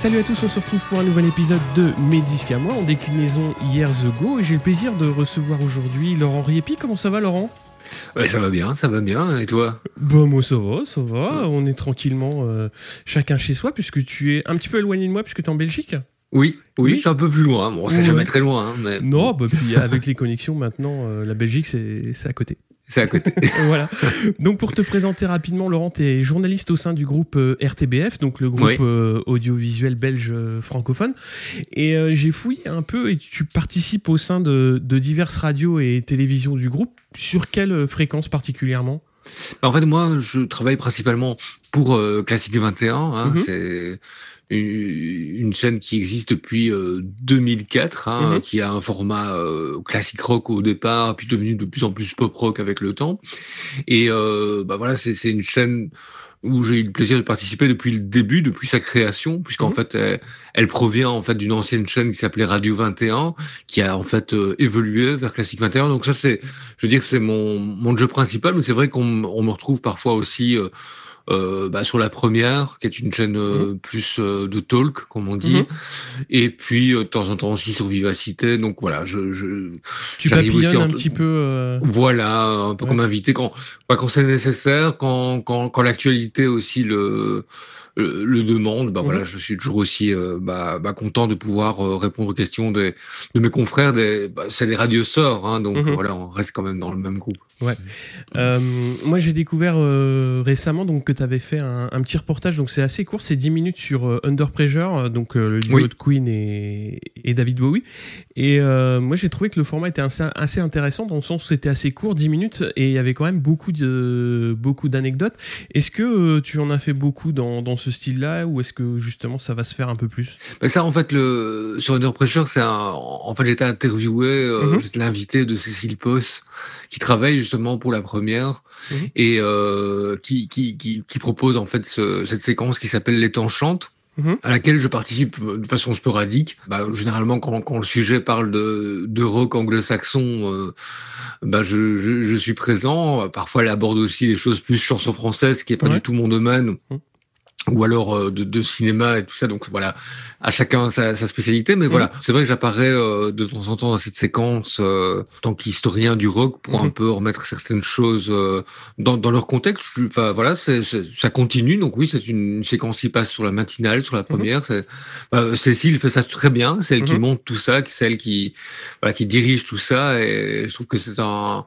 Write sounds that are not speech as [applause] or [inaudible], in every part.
Salut à tous, on se retrouve pour un nouvel épisode de Mes disques à moi en déclinaison Years Ago et j'ai le plaisir de recevoir aujourd'hui Laurent Riepi. Comment ça va Laurent? Ouais, ça va bien, ça va bien. Et toi? Bon, moi ça va, ça va. On est tranquillement euh, chacun chez soi puisque tu es un petit peu éloigné de moi puisque tu es en Belgique? Oui, oui, je suis un peu plus loin. Bon, c'est Ouais. jamais très loin, hein, mais Non, bah, puis avec les connexions maintenant, euh, la Belgique c'est c'est à côté. c'est à côté. [laughs] voilà. Donc pour te présenter rapidement, Laurent, tu es journaliste au sein du groupe euh, RTBF, donc le groupe Oui. euh, audiovisuel belge euh, francophone. Et euh, j'ai fouillé un peu et tu participes au sein de, de diverses radios et télévisions du groupe. Sur quelle fréquence particulièrement? En fait, moi, je travaille principalement pour Classique 21. Hein, Mhm. C'est une, chaîne qui existe depuis euh, 2004, hein, Mhm. qui a un format euh, classique rock au départ, puis devenu de plus en plus pop rock avec le temps. Et euh, bah voilà, c'est une chaîne où j'ai eu le plaisir de participer depuis le début, depuis sa création, puisqu'en Mhm. fait, elle, elle provient en fait d'une ancienne chaîne qui s'appelait Radio 21, qui a en fait euh, évolué vers Classique 21. Donc ça, c'est, je veux dire, c'est mon mon jeu principal, mais c'est vrai qu'on on me retrouve parfois aussi. euh, euh, bah, sur la première, qui est une chaîne euh, plus euh, de talk, comme on dit, Mhm. et puis euh, de temps en temps aussi sur Vivacité. Donc voilà, je, je Tu J'arrive aussi papillonnes en- un petit peu. euh, voilà, un peu Ouais. comme invité quand, pas quand c'est nécessaire, quand, quand, quand l'actualité aussi le, le, le demande. Bah Mhm. voilà, je suis toujours aussi euh, bah, bah, content de pouvoir répondre aux questions des, de mes confrères. Des, bah, c'est des radioseurs, hein, donc Mhm. voilà, on reste quand même dans le même groupe. Euh, moi, j'ai découvert euh, récemment donc que tu avais fait un, un petit reportage. Donc, c'est assez court, c'est 10 minutes sur euh, Under Pressure, euh, donc euh, le duo Oui. de Queen et, et David Bowie. Et euh, moi, j'ai trouvé que le format était assez, assez intéressant dans le sens où c'était assez court, 10 minutes, et il y avait quand même beaucoup de beaucoup d'anecdotes. Est-ce que tu en as fait beaucoup dans, dans ce style-là, ou est-ce que justement ça va se faire un peu plus? Mais ça, en fait, le, sur Under Pressure, c'est un, en fait, j'étais interviewé, euh, Mhm. j'étais l'invité de Cécile Poss, qui travaille justement pour la première, Mhm. et euh, qui, qui, qui, qui propose en fait ce- cette séquence qui s'appelle Les temps chantent. Mhm. à laquelle je participe de façon sporadique. Bah, généralement, quand, quand le sujet parle de, de rock anglo-saxon, euh, bah, je, je, je suis présent. Parfois, elle aborde aussi les choses plus chansons françaises, qui est pas Ouais. du tout mon domaine. Mhm. Ou alors euh, de, de cinéma et tout ça. Donc voilà, à chacun sa, sa spécialité. Mais Mhm. voilà, c'est vrai que j'apparais euh, de temps en temps dans cette séquence euh, en tant qu'historien du rock pour Mhm. un peu remettre certaines choses euh, dans, dans leur contexte. Enfin voilà, ça continue. Donc oui, c'est une, une séquence qui passe sur la matinale, sur la première. C'est, euh, Cécile fait ça très bien. C'est elle qui Mhm. monte tout ça, c'est elle qui, voilà, qui dirige tout ça. Et je trouve que c'est un,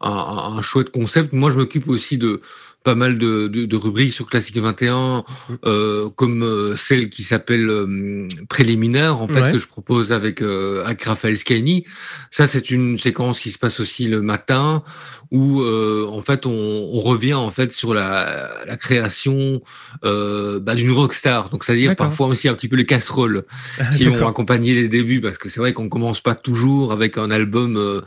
un, un chouette concept. Moi, je m'occupe aussi de pas mal de, de, de rubriques sur Classique 21, euh, comme euh, celle qui s'appelle euh, Préliminaire, en fait, Ouais. que je propose avec, euh, avec Raphaël Scani. Ça, c'est une séquence qui se passe aussi le matin, où euh, en fait, on, on revient en fait sur la, la création euh, bah, d'une rockstar. Donc, c'est-à-dire parfois aussi un petit peu les casseroles [laughs] qui ont accompagné les débuts, parce que c'est vrai qu'on commence pas toujours avec un album euh,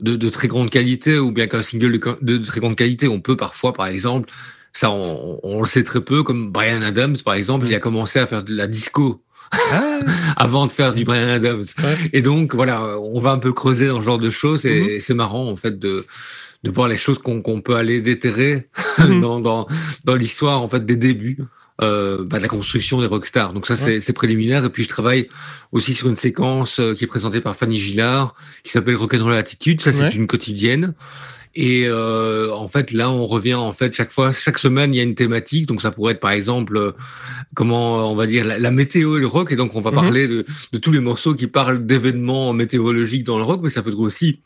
de, de très grande qualité ou bien qu'un single de, de, très grande qualité. On peut parfois, par exemple, ça on, on le sait très peu, comme Brian Adams, par exemple, il a commencé à faire de la disco Ah, [laughs] avant de faire du Brian Adams. Ouais. Et donc voilà, on va un peu creuser dans ce genre de choses et c'est marrant en fait de de voir les choses qu'on peut aller déterrer Mhm. [laughs] dans dans dans l'histoire en fait des débuts euh, bah, de la construction des rockstars. Donc ça c'est c'est préliminaire et puis je travaille aussi sur une séquence euh, qui est présentée par Fanny Gillard qui s'appelle Rock'n'Roll Attitude. Ça c'est Ouais. une quotidienne. Et euh, en fait, là, on revient en fait chaque fois, chaque semaine, il y a une thématique. Donc, ça pourrait être par exemple, euh, comment on va dire la, la météo et le rock. Et donc, on va Mhm. parler de, de tous les morceaux qui parlent d'événements météorologiques dans le rock, mais ça peut être aussi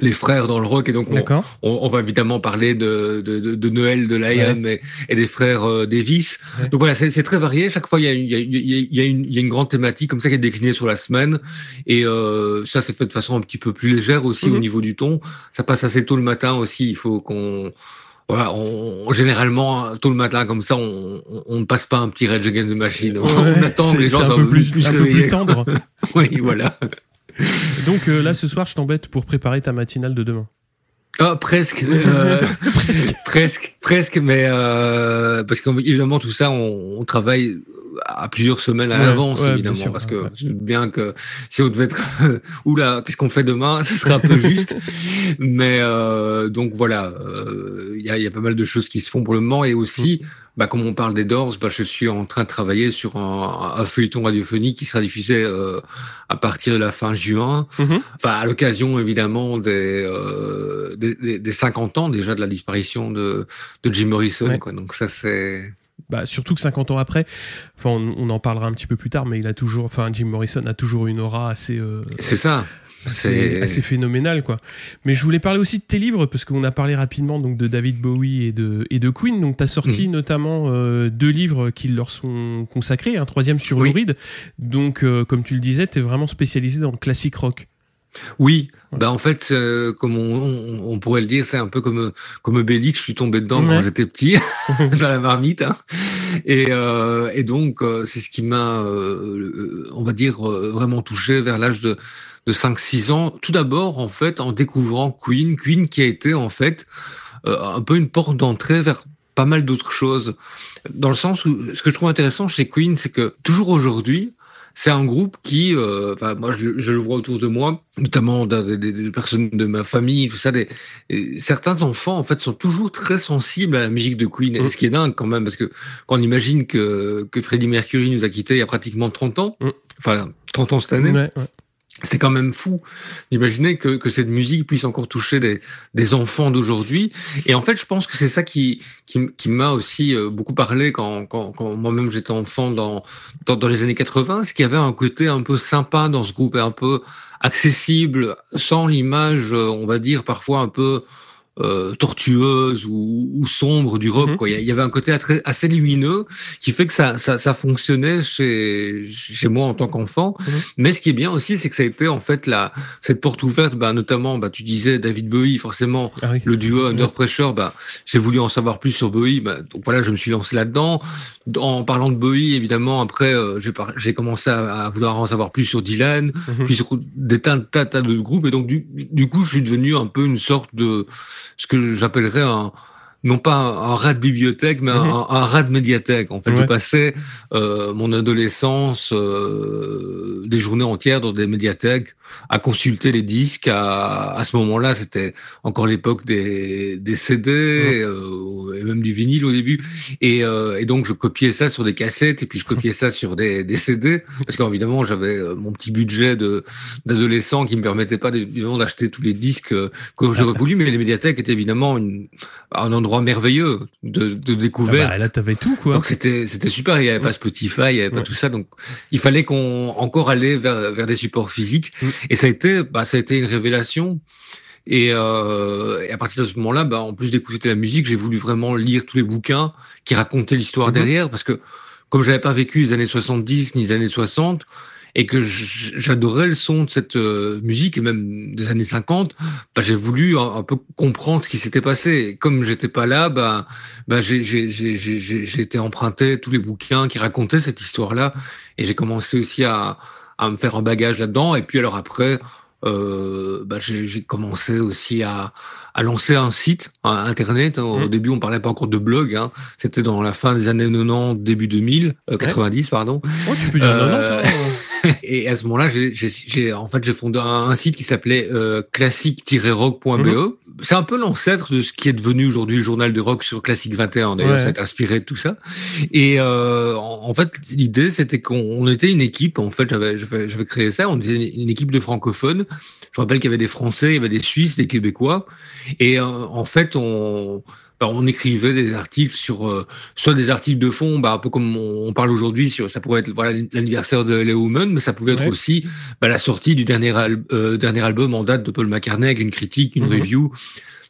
les frères dans le rock. Et donc, on, D'accord. on, on va évidemment parler de, de, Noël, de l'IAM et, et des frères euh, Davis. Ouais. Donc voilà, c'est très varié. Chaque fois, il y a, une- y, a, y, a, y, a grande thématique comme ça qui est déclinée sur la semaine. Et euh, ça, c'est fait de façon un petit peu plus légère aussi Mhm. au niveau du ton. Ça passe assez tôt le matin aussi. Il faut qu'on... Voilà, on, généralement, tôt le matin, comme ça, on, ne passe pas un petit Rage Against the Machine. Ouais, on attend que les gens soient un peu plus, un peu plus quoi. tendre. [laughs] Oui, voilà. [laughs] Donc euh, là, ce soir, je t'embête pour préparer ta matinale de demain. Ah, presque, euh, [laughs] presque, presque, mais euh, parce qu'évidemment tout ça, on, on travaille à plusieurs semaines à l'avance, évidemment, parce que je doute bien que si on devait être, [laughs] oula, qu'est-ce qu'on fait demain, ce serait un peu juste. Mais euh, donc voilà, il y a, y, a, pas mal de choses qui se font pour le moment, et aussi. Mm. Bah, comme on parle des Doors, bah, je suis en train de travailler sur un, un feuilleton radiophonique qui sera diffusé euh, à partir de la fin juin. Mm-hmm. Enfin, à l'occasion évidemment des, euh, des, des, 50 ans déjà de la disparition de, de Jim Morrison. Quoi. Donc ça, c'est bah, surtout que 50 ans après, enfin, on, en parlera un petit peu plus tard, mais il a toujours, enfin, Jim Morrison a toujours une aura assez. Euh, c'est ça. C'est assez phénoménal, quoi. Mais je voulais parler aussi de tes livres, parce qu'on a parlé rapidement donc de David Bowie et de, et de Queen. Donc, tu as sorti mm. notamment euh, deux livres qui leur sont consacrés, un troisième sur oui. Donc, euh, comme tu le disais, tu es vraiment spécialisé dans le classique rock. Oui, bah en fait, euh, comme on, pourrait le dire, c'est un peu comme comme Obélix, je suis tombé dedans quand j'étais petit [laughs] [laughs] dans la marmite, hein. et, euh, et donc c'est ce qui m'a, on va dire, vraiment touché vers l'âge de de 5-6 ans. Tout d'abord, en fait, en découvrant Queen, Queen qui a été en fait un peu une porte d'entrée vers pas mal d'autres choses, dans le sens où ce que je trouve intéressant chez Queen, c'est que toujours aujourd'hui, c'est un groupe qui, euh, enfin, moi, je, je, le vois autour de moi, notamment des, des, personnes de ma famille, tout ça. Des, certains enfants, en fait, sont toujours très sensibles à la musique de Queen. Et ce qui est dingue quand même, parce que quand on imagine que, que Freddie Mercury nous a quittés il y a pratiquement 30 ans, mmh. enfin, 30 ans cette année. Ouais, ouais c'est quand même fou d'imaginer que, que, cette musique puisse encore toucher des, des enfants d'aujourd'hui. Et en fait, je pense que c'est ça qui, qui, qui m'a aussi euh, beaucoup parlé quand, quand, quand moi-même j'étais enfant dans, dans, dans, les années 80, c'est qu'il y avait un côté un peu sympa dans ce groupe et un peu accessible, sans l'image, euh, on va dire, parfois un peu euh, tortueuse ou, ou, sombre du rock. Mhm. Quoi. Il y avait un côté assez lumineux qui fait que ça, ça, ça fonctionnait chez, chez moi en tant qu'enfant. Mhm. Mais ce qui est bien aussi, c'est que ça a été en fait la, cette porte ouverte, bah, notamment, bah, tu disais David Bowie, forcément, ah le duo Under Pressure, bah, j'ai voulu en savoir plus sur Bowie. Bah, donc voilà, je me suis lancé là-dedans. En parlant de Bowie, évidemment, après, euh, j'ai commencé à, à, vouloir en savoir plus sur Dylan, mhm. puis sur des tas, tas, tas de groupes. Et donc, du, du coup, je suis devenu un peu une sorte de ce que j'appellerais un, non pas un, rat de bibliothèque, mais un, mhm. un, rat de médiathèque. En fait, je passais euh, mon adolescence euh, des journées entières dans des médiathèques à consulter les disques. À, à ce moment-là, c'était encore l'époque des, des CD mhm. euh, et même du vinyle au début. Et, euh, et, donc, je copiais ça sur des cassettes et puis je copiais ça sur des, des CD parce qu'évidemment, j'avais euh, mon petit budget de d'adolescent qui me permettait pas évidemment d'acheter tous les disques que j'aurais [laughs] voulu, mais les médiathèques étaient évidemment une, un endroit merveilleux de, de découverte. Ah bah, là, t'avais tout, quoi. Donc c'était c'était super. Il y avait pas Spotify, il y avait pas tout ça. Donc il fallait qu'on encore aller vers vers des supports physiques. Mm. Et ça a été bah ça a été une révélation. Et, euh, et à partir de ce moment-là, bah, en plus d'écouter la musique, j'ai voulu vraiment lire tous les bouquins qui racontaient l'histoire mm-hmm. derrière, parce que comme j'avais pas vécu les années 70 ni les années 60, et que j'adorais le son de cette euh, musique et même des années 50, bah, j'ai voulu un, peu comprendre ce qui s'était passé. comme j'étais pas là, bah, bah j'ai été emprunté tous les bouquins qui racontaient cette histoire-là et j'ai commencé aussi à, à me faire un bagage là-dedans. Et puis alors après, euh, bah, j'ai commencé aussi à, à lancer un site internet. Au mmh. début, on parlait pas encore de blog. Hein. C'était dans la fin des années 90, début 2000, 90, euh, pardon. Oh, tu peux dire 90. [laughs] et à ce moment-là, j'ai en fait j'ai fondé un, site qui s'appelait euh, classique-rock.be. C'est un peu l'ancêtre de ce qui est devenu aujourd'hui le journal de rock sur Classique 21. D'ailleurs, ça a inspiré de tout ça. Et euh, en, fait, l'idée c'était qu'on était une équipe. En fait, j'avais créé ça. On était une équipe de francophones. Je rappelle qu'il y avait des Français, il y avait des Suisses, des Québécois. Et euh, en fait, on bah, on écrivait des articles sur euh, soit des articles de fond, bah, un peu comme on, parle aujourd'hui sur ça pourrait être voilà l'anniversaire de Leo Woman, mais ça pouvait être aussi bah, la sortie du dernier, euh, dernier album en date de Paul McCartney avec une critique, une mhm. review.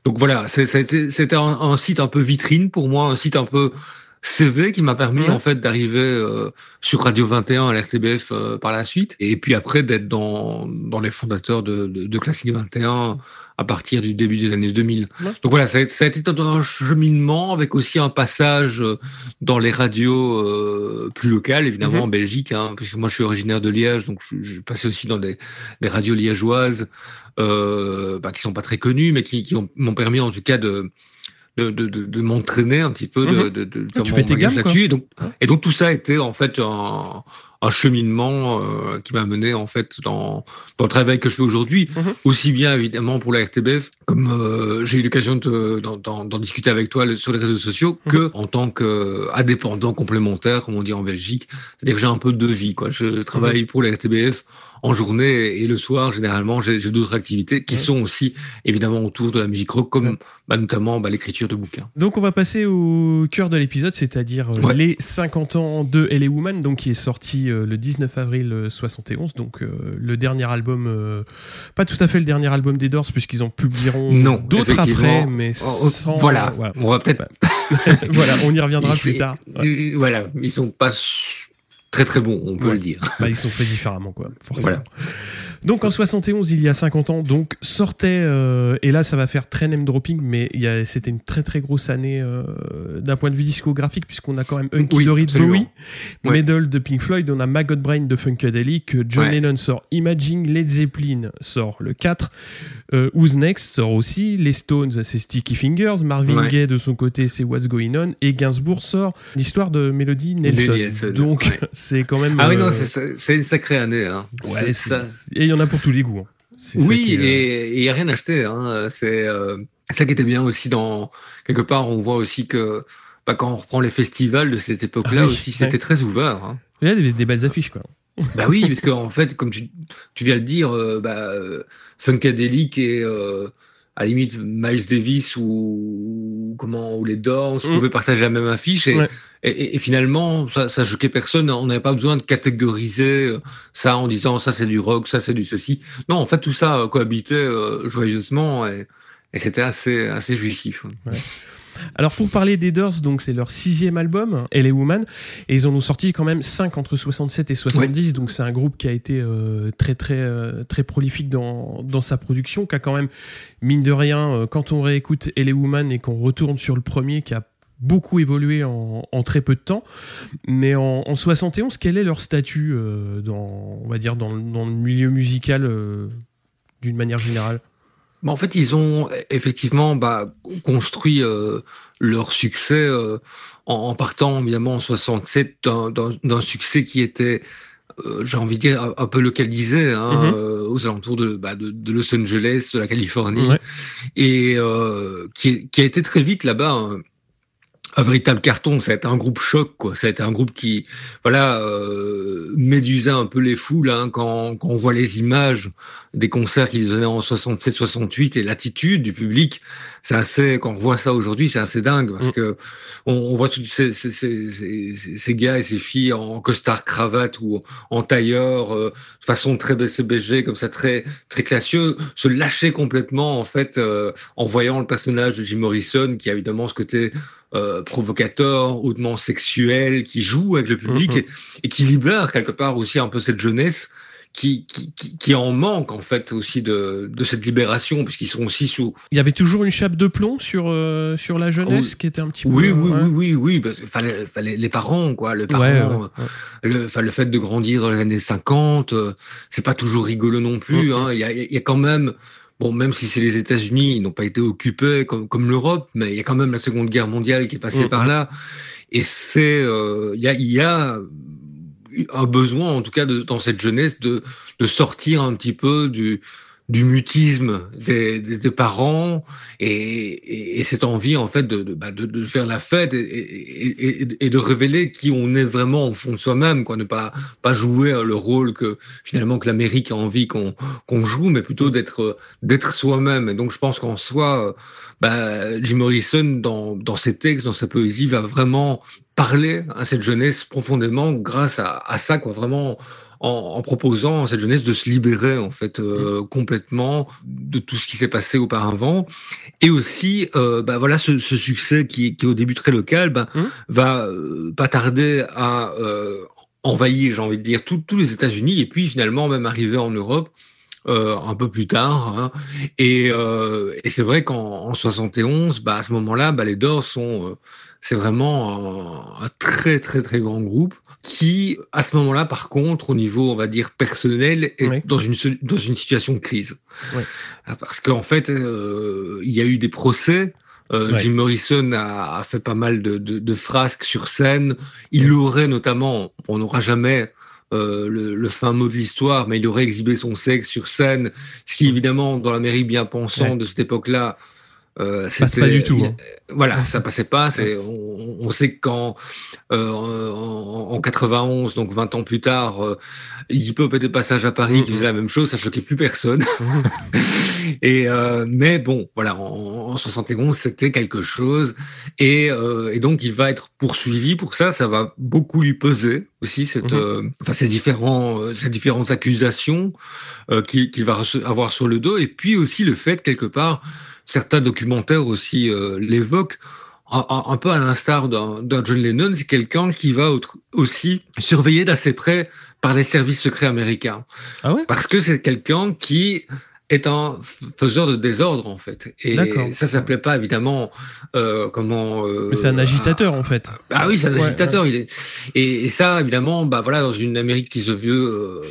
Donc voilà, c'était un, un, site un peu vitrine pour moi, un site un peu CV qui m'a permis en fait d'arriver euh, sur Radio 21 à l'RTBF par la suite et puis après d'être dans, dans les fondateurs de, de, de Classique 21 à partir du début des années 2000. Donc voilà, ça a, ça a, été un cheminement avec aussi un passage euh, dans les radios euh, plus locales, évidemment mhm. en Belgique, hein, puisque moi je suis originaire de Liège, donc je, je passais aussi dans les, les radios liégeoises, euh, bah, qui sont pas très connues, mais qui, qui m'ont permis en tout cas de de, de, de, m'entraîner un petit peu de, mhm. de, de, tu fais tes gammes là-dessus. Et donc, et donc tout ça a été en fait un, un cheminement euh, qui m'a mené en fait dans, dans le travail que je fais aujourd'hui, mhm. aussi bien évidemment pour la RTBF, comme euh, j'ai eu l'occasion d'en discuter avec toi sur les réseaux sociaux, mhm. que en tant qu'indépendant complémentaire, comme on dit en Belgique, c'est-à-dire que j'ai un peu de vie, quoi. Je travaille pour la RTBF en journée et le soir, généralement, j'ai d'autres activités qui sont aussi évidemment autour de la musique rock, comme bah, notamment bah, l'écriture de bouquins. Donc on va passer au cœur de l'épisode, c'est-à-dire euh, les 50 ans de LA Woman, donc qui est sorti euh, le 19 avril 71, euh, donc le dernier album, pas tout à fait le dernier album des Doors, puisqu'ils en publieront d'autres après, mais oh, oh, sans, voilà. on va peut-être. [laughs] voilà, on y reviendra plus tard. Voilà, ils sont pas très très bon, on peut le dire. Bah, ils sont faits différemment, quoi, forcément. Donc en 71, il y a 50 ans, donc sortait, euh, et là ça va faire très name dropping, mais c'était une très très grosse année euh, d'un point de vue discographique, puisqu'on a quand même Unky Dory de Bowie, Medal de Pink Floyd, on a Maggot Brain de Funkadelic, John Lennon sort Imagine, Led Zeppelin sort le 4, euh, Who's Next sort aussi, les Stones c'est Sticky Fingers, Marvin Gaye de son côté c'est What's Going On, et Gainsbourg sort l'histoire de Melody Nelson. Donc [laughs] c'est quand même... Ah oui non, c'est une sacrée année. Hein. Ouais, ça. Et y en a pour tous les goûts. Hein. Oui, euh, et il n'y a rien acheté. Hein. C'est euh, ça qui était bien aussi dans quelque part. On voit aussi que bah, quand on reprend les festivals de cette époque-là ah aussi, c'était très ouvert. Hein. Il y a des, belles affiches quoi. bah oui, parce qu'en en fait, comme tu, tu viens de dire, euh, bah, Funkadelic et à la limite Miles Davis ou, comment ou les Doors, on mm. pouvait partager la même affiche et, et, finalement ça, ça choquait personne. On n'avait pas besoin de catégoriser euh, ça en disant ça c'est du rock, ça c'est du ceci. Non, en fait tout ça euh, cohabitait euh, joyeusement et, et c'était assez assez jouissif. Ouais. Alors pour parler des Doors, donc c'est leur sixième album, LA Woman, et ils en ont sorti quand même cinq entre 67 et 70, donc c'est un groupe qui a été euh, très très euh, très prolifique dans, dans sa production, qui a quand même mine de rien, euh, quand on réécoute LA Woman et qu'on retourne sur le premier, qui a beaucoup évolué en, en, très peu de temps. Mais en, en 71, quel est leur statut dans, on va dire, dans, dans le milieu musical d'une manière générale? En fait, ils ont effectivement bah, construit euh, leur succès euh, en, partant évidemment en 67 d'un succès qui était, euh, j'ai envie de dire, un, peu localisé hein, mm-hmm. aux alentours bah, de, de, Los Angeles, de la Californie, et qui, qui, a été très vite là-bas. Un véritable carton. Ça a été un groupe choc, quoi. Ça a été un groupe qui, voilà, euh, médusait un peu les foules hein, quand, quand on voit les images des concerts qu'ils donnaient en 67-68 et l'attitude du public. C'est assez, quand on voit ça aujourd'hui, c'est assez dingue parce mm. que on, on, voit tous ces, ces, ces, ces, gars et ces filles en costard cravate ou en tailleur, euh, façon très BCBG, comme ça, très très classieux, se lâcher complètement en fait euh, en voyant le personnage de Jim Morrison qui a évidemment ce côté euh, provocateur, hautement sexuel, qui joue avec le public mm-hmm. et, qui libère quelque part aussi un peu cette jeunesse qui, qui, qui, en manque en fait aussi de, de cette libération puisqu'ils sont aussi sous. Il y avait toujours une chape de plomb sur euh, sur la jeunesse qui était un petit peu. Oui oui oui oui oui parce fallait, fallait les parents quoi le parent le le fait de grandir dans les années 50 euh, c'est pas toujours rigolo non plus mm-hmm. hein il y a il y a quand même Bon, même si c'est les États-Unis, ils n'ont pas été occupés comme, comme l'Europe, mais il y a quand même la Seconde Guerre mondiale qui est passée par là. Et c'est, euh, il y, a, y a un besoin, en tout cas, de, dans cette jeunesse, de, de sortir un petit peu du, du mutisme des, parents et, et, cette envie en fait de, de, bah, faire la fête et, de révéler qui on est vraiment au fond de soi-même, quoi, ne pas pas jouer le rôle que finalement que l'Amérique a envie qu'on joue, mais plutôt d'être d'être soi-même. Et donc je pense qu'en soi, bah, Jim Morrison dans dans ses textes, dans sa poésie, va vraiment parler à cette jeunesse profondément grâce à, à ça, quoi, vraiment en, proposant à cette jeunesse de se libérer en fait euh, mm. complètement de tout ce qui s'est passé auparavant et aussi euh, bah, voilà ce, ce succès qui, qui, est au début très local bah, mm. va euh, pas tarder à envahir j'ai envie de dire tous les États-Unis et puis finalement même arriver en Europe euh, un peu plus tard. Hein. Et, euh, et c'est vrai qu'en 71, bah, à ce moment-là, bah, les Doors sont, c'est vraiment un, un, très très très grand groupe qui, à ce moment-là, par contre, au niveau, on va dire, personnel, est dans, une, dans une situation de crise. Ouais. Parce qu'en fait, euh, il y a eu des procès Jim Morrison a, fait pas mal de, de, frasques sur scène. Il aurait notamment, on n'aura jamais euh, le, le, fin mot de l'histoire, mais il aurait exhibé son sexe sur scène, ce qui évidemment dans la mairie bien pensant de cette époque-là euh, passe pas du tout. Hein. Voilà, [laughs] ça passait pas. On, on, sait qu'en euh, en, en, 91, donc 20 ans plus tard, euh, Iggy Pop était passage à Paris, qui faisait la même chose, ça choquait plus personne. [laughs] Et euh, mais bon, voilà, en, en 71, c'était quelque chose, et, euh, et, donc il va être poursuivi pour ça. Ça va beaucoup lui peser aussi cette, mm-hmm. euh, enfin ces différents, ces différentes accusations qu'il va avoir sur le dos, et puis aussi le fait quelque part certains documentaires aussi euh, l'évoquent, un, peu à l'instar d'un John Lennon, c'est quelqu'un qui va aussi surveiller d'assez près par les services secrets américains. Ah ouais? Parce que c'est quelqu'un qui est un faiseur de désordre en fait. Et ça s'appelait pas évidemment euh, comment. Euh, Mais c'est un agitateur en fait. Ah oui, c'est un agitateur. Il est et, ça évidemment, bah voilà, dans une Amérique qui se veut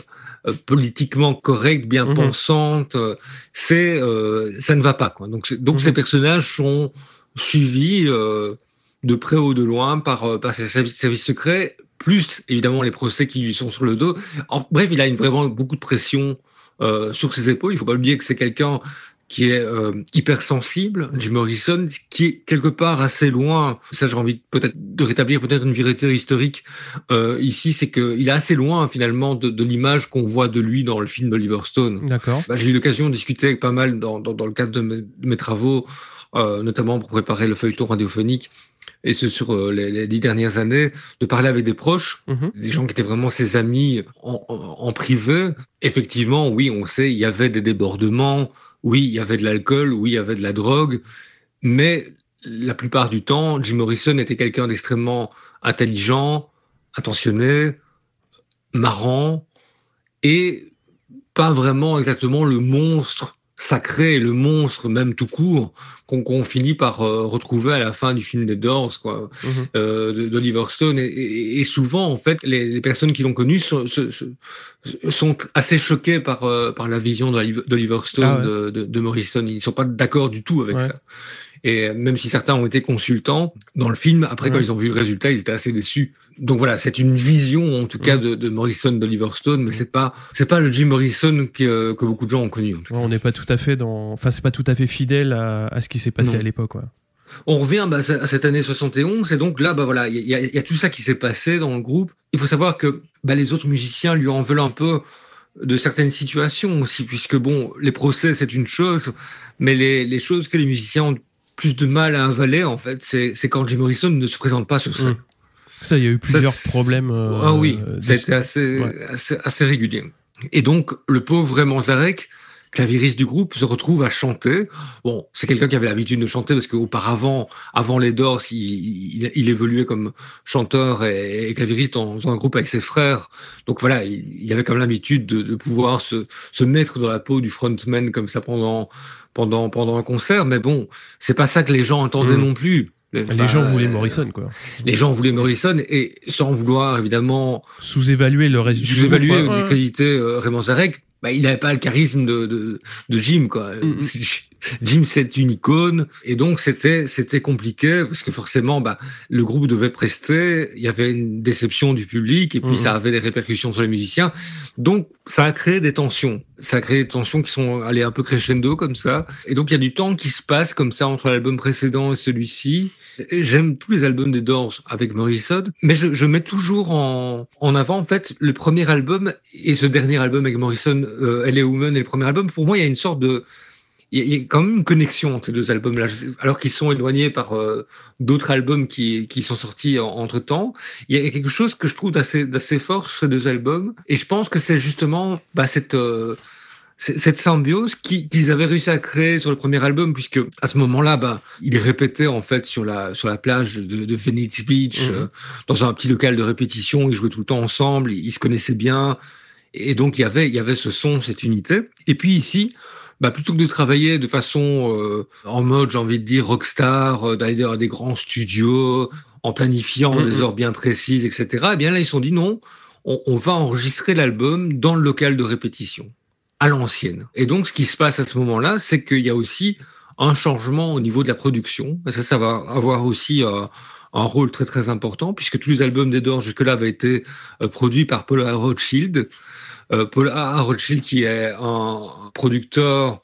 euh, politiquement correcte, bien mhm. pensante, euh, c'est euh, ça ne va pas quoi. Donc donc ces mhm. personnages sont suivis de près ou de loin par par ces services, secrets, plus évidemment les procès qui lui sont sur le dos. En, bref, il a une, vraiment beaucoup de pression sur ses épaules. Il faut pas oublier que c'est quelqu'un qui est euh, hypersensible, Jim Morrison, qui est quelque part assez loin. Ça, j'ai envie peut-être de rétablir peut-être une vérité historique euh, ici, c'est qu'il est assez loin finalement de, de l'image qu'on voit de lui dans le film d'Oliver Stone. D'accord. Bah, j'ai eu l'occasion de discuter avec pas mal dans, dans, dans le cadre de mes, travaux, euh, notamment pour préparer le feuilleton radiophonique et ce sur euh, les, les, dix dernières années, de parler avec des proches, mhm. des gens qui étaient vraiment ses amis en, en, en, privé. Effectivement, oui, on sait, il y avait des débordements, oui, il y avait de l'alcool, oui, il y avait de la drogue, mais la plupart du temps, Jim Morrison était quelqu'un d'extrêmement intelligent, attentionné, marrant, et pas vraiment exactement le monstre sacré, le monstre même tout court, qu'on finit par euh, retrouver à la fin du film des Doors, quoi, mhm. euh, d'Oliver Stone. Et, souvent, en fait, les, personnes qui l'ont connu sont, sont, assez choquées par, euh, par la vision d'Oliver Stone, ah de, de, Morrison. Ils sont pas d'accord du tout avec ça. Et même si certains ont été consultants dans le film, après quand ils ont vu le résultat, ils étaient assez déçus. Donc voilà, c'est une vision en tout cas de, de Morrison d'Oliver Stone, mais c'est pas c'est pas le Jim Morrison que, que beaucoup de gens ont connu. on n'est pas tout à fait dans, enfin c'est pas tout à fait fidèle à, à ce qui s'est passé à l'époque. On revient bah, à cette année 71, et donc là, bah voilà, il y a, y a, tout ça qui s'est passé dans le groupe. Il faut savoir que bah, les autres musiciens lui en veulent un peu de certaines situations aussi, puisque bon, les procès c'est une chose, mais les, les choses que les musiciens ont plus de mal à avaler, en fait, c'est quand Jim Morrison ne se présente pas sur scène. Mmh. Ça, il y a eu plusieurs problèmes. Euh, ah oui, ça a été assez, assez, régulier. Et donc, le pauvre Raymond Zarek, clavieriste du groupe, se retrouve à chanter. Bon, c'est quelqu'un qui avait l'habitude de chanter parce qu'auparavant, avant les Doors, il, il, évoluait comme chanteur et, et clavieriste dans, un groupe avec ses frères. Donc voilà, il, avait comme l'habitude de, de, pouvoir se, se mettre dans la peau du frontman comme ça pendant pendant pendant un concert, mais bon, c'est pas ça que les gens entendaient hmm. non plus. les gens voulaient Morrison, quoi. Les gens voulaient Morrison et sans vouloir évidemment sous-évaluer le reste du Sous-évaluer ou discréditer euh, Raymond Zarek, bah, il n'avait pas le charisme de, de, de Jim, quoi. Hmm, hmm. Jim, c'est une icône, et donc c'était c'était compliqué parce que forcément, bah, le groupe devait prester. Il y avait une déception du public, et puis ça avait des répercussions sur les musiciens. Donc ça a créé des tensions. Ça a créé des tensions qui sont allées un peu crescendo comme ça. Et donc il y a du temps qui se passe comme ça entre l'album précédent et celui-ci. J'aime tous les albums des Doors avec Morrison, mais je, je, mets toujours en, en avant en fait le premier album et ce dernier album avec Morrison, euh, Elle est Woman et le premier album. Pour moi, il y a une sorte de il y, a quand même une connexion entre ces deux albums-là, alors qu'ils sont éloignés par euh, d'autres albums qui, qui sont sortis entre temps. Il y a quelque chose que je trouve d'assez d'assez fort sur ces deux albums, et je pense que c'est justement bah, cette euh, cette symbiose qu'ils avaient réussi à créer sur le premier album, puisque à ce moment-là, bah, ils répétaient en fait sur la sur la plage de, de Venice Beach, mhm. euh, dans un petit local de répétition. Ils jouaient tout le temps ensemble, ils se connaissaient bien, et donc il y avait il y avait ce son, cette unité. Et puis ici, bah, plutôt que de travailler de façon euh, en mode, j'ai envie de dire, rockstar, euh, d'aller dans des grands studios, en planifiant des heures bien précises, etc. Eh bien là, ils se sont dit non, on, on va enregistrer l'album dans le local de répétition, à l'ancienne. Et donc, ce qui se passe à ce moment-là, c'est qu'il y a aussi un changement au niveau de la production. Ça, ça va avoir aussi euh, un rôle très très important puisque tous les albums des Doors jusque-là avaient été euh, produits par Paul. Rothschild. Euh, Paul A. Rothschild qui est un producteur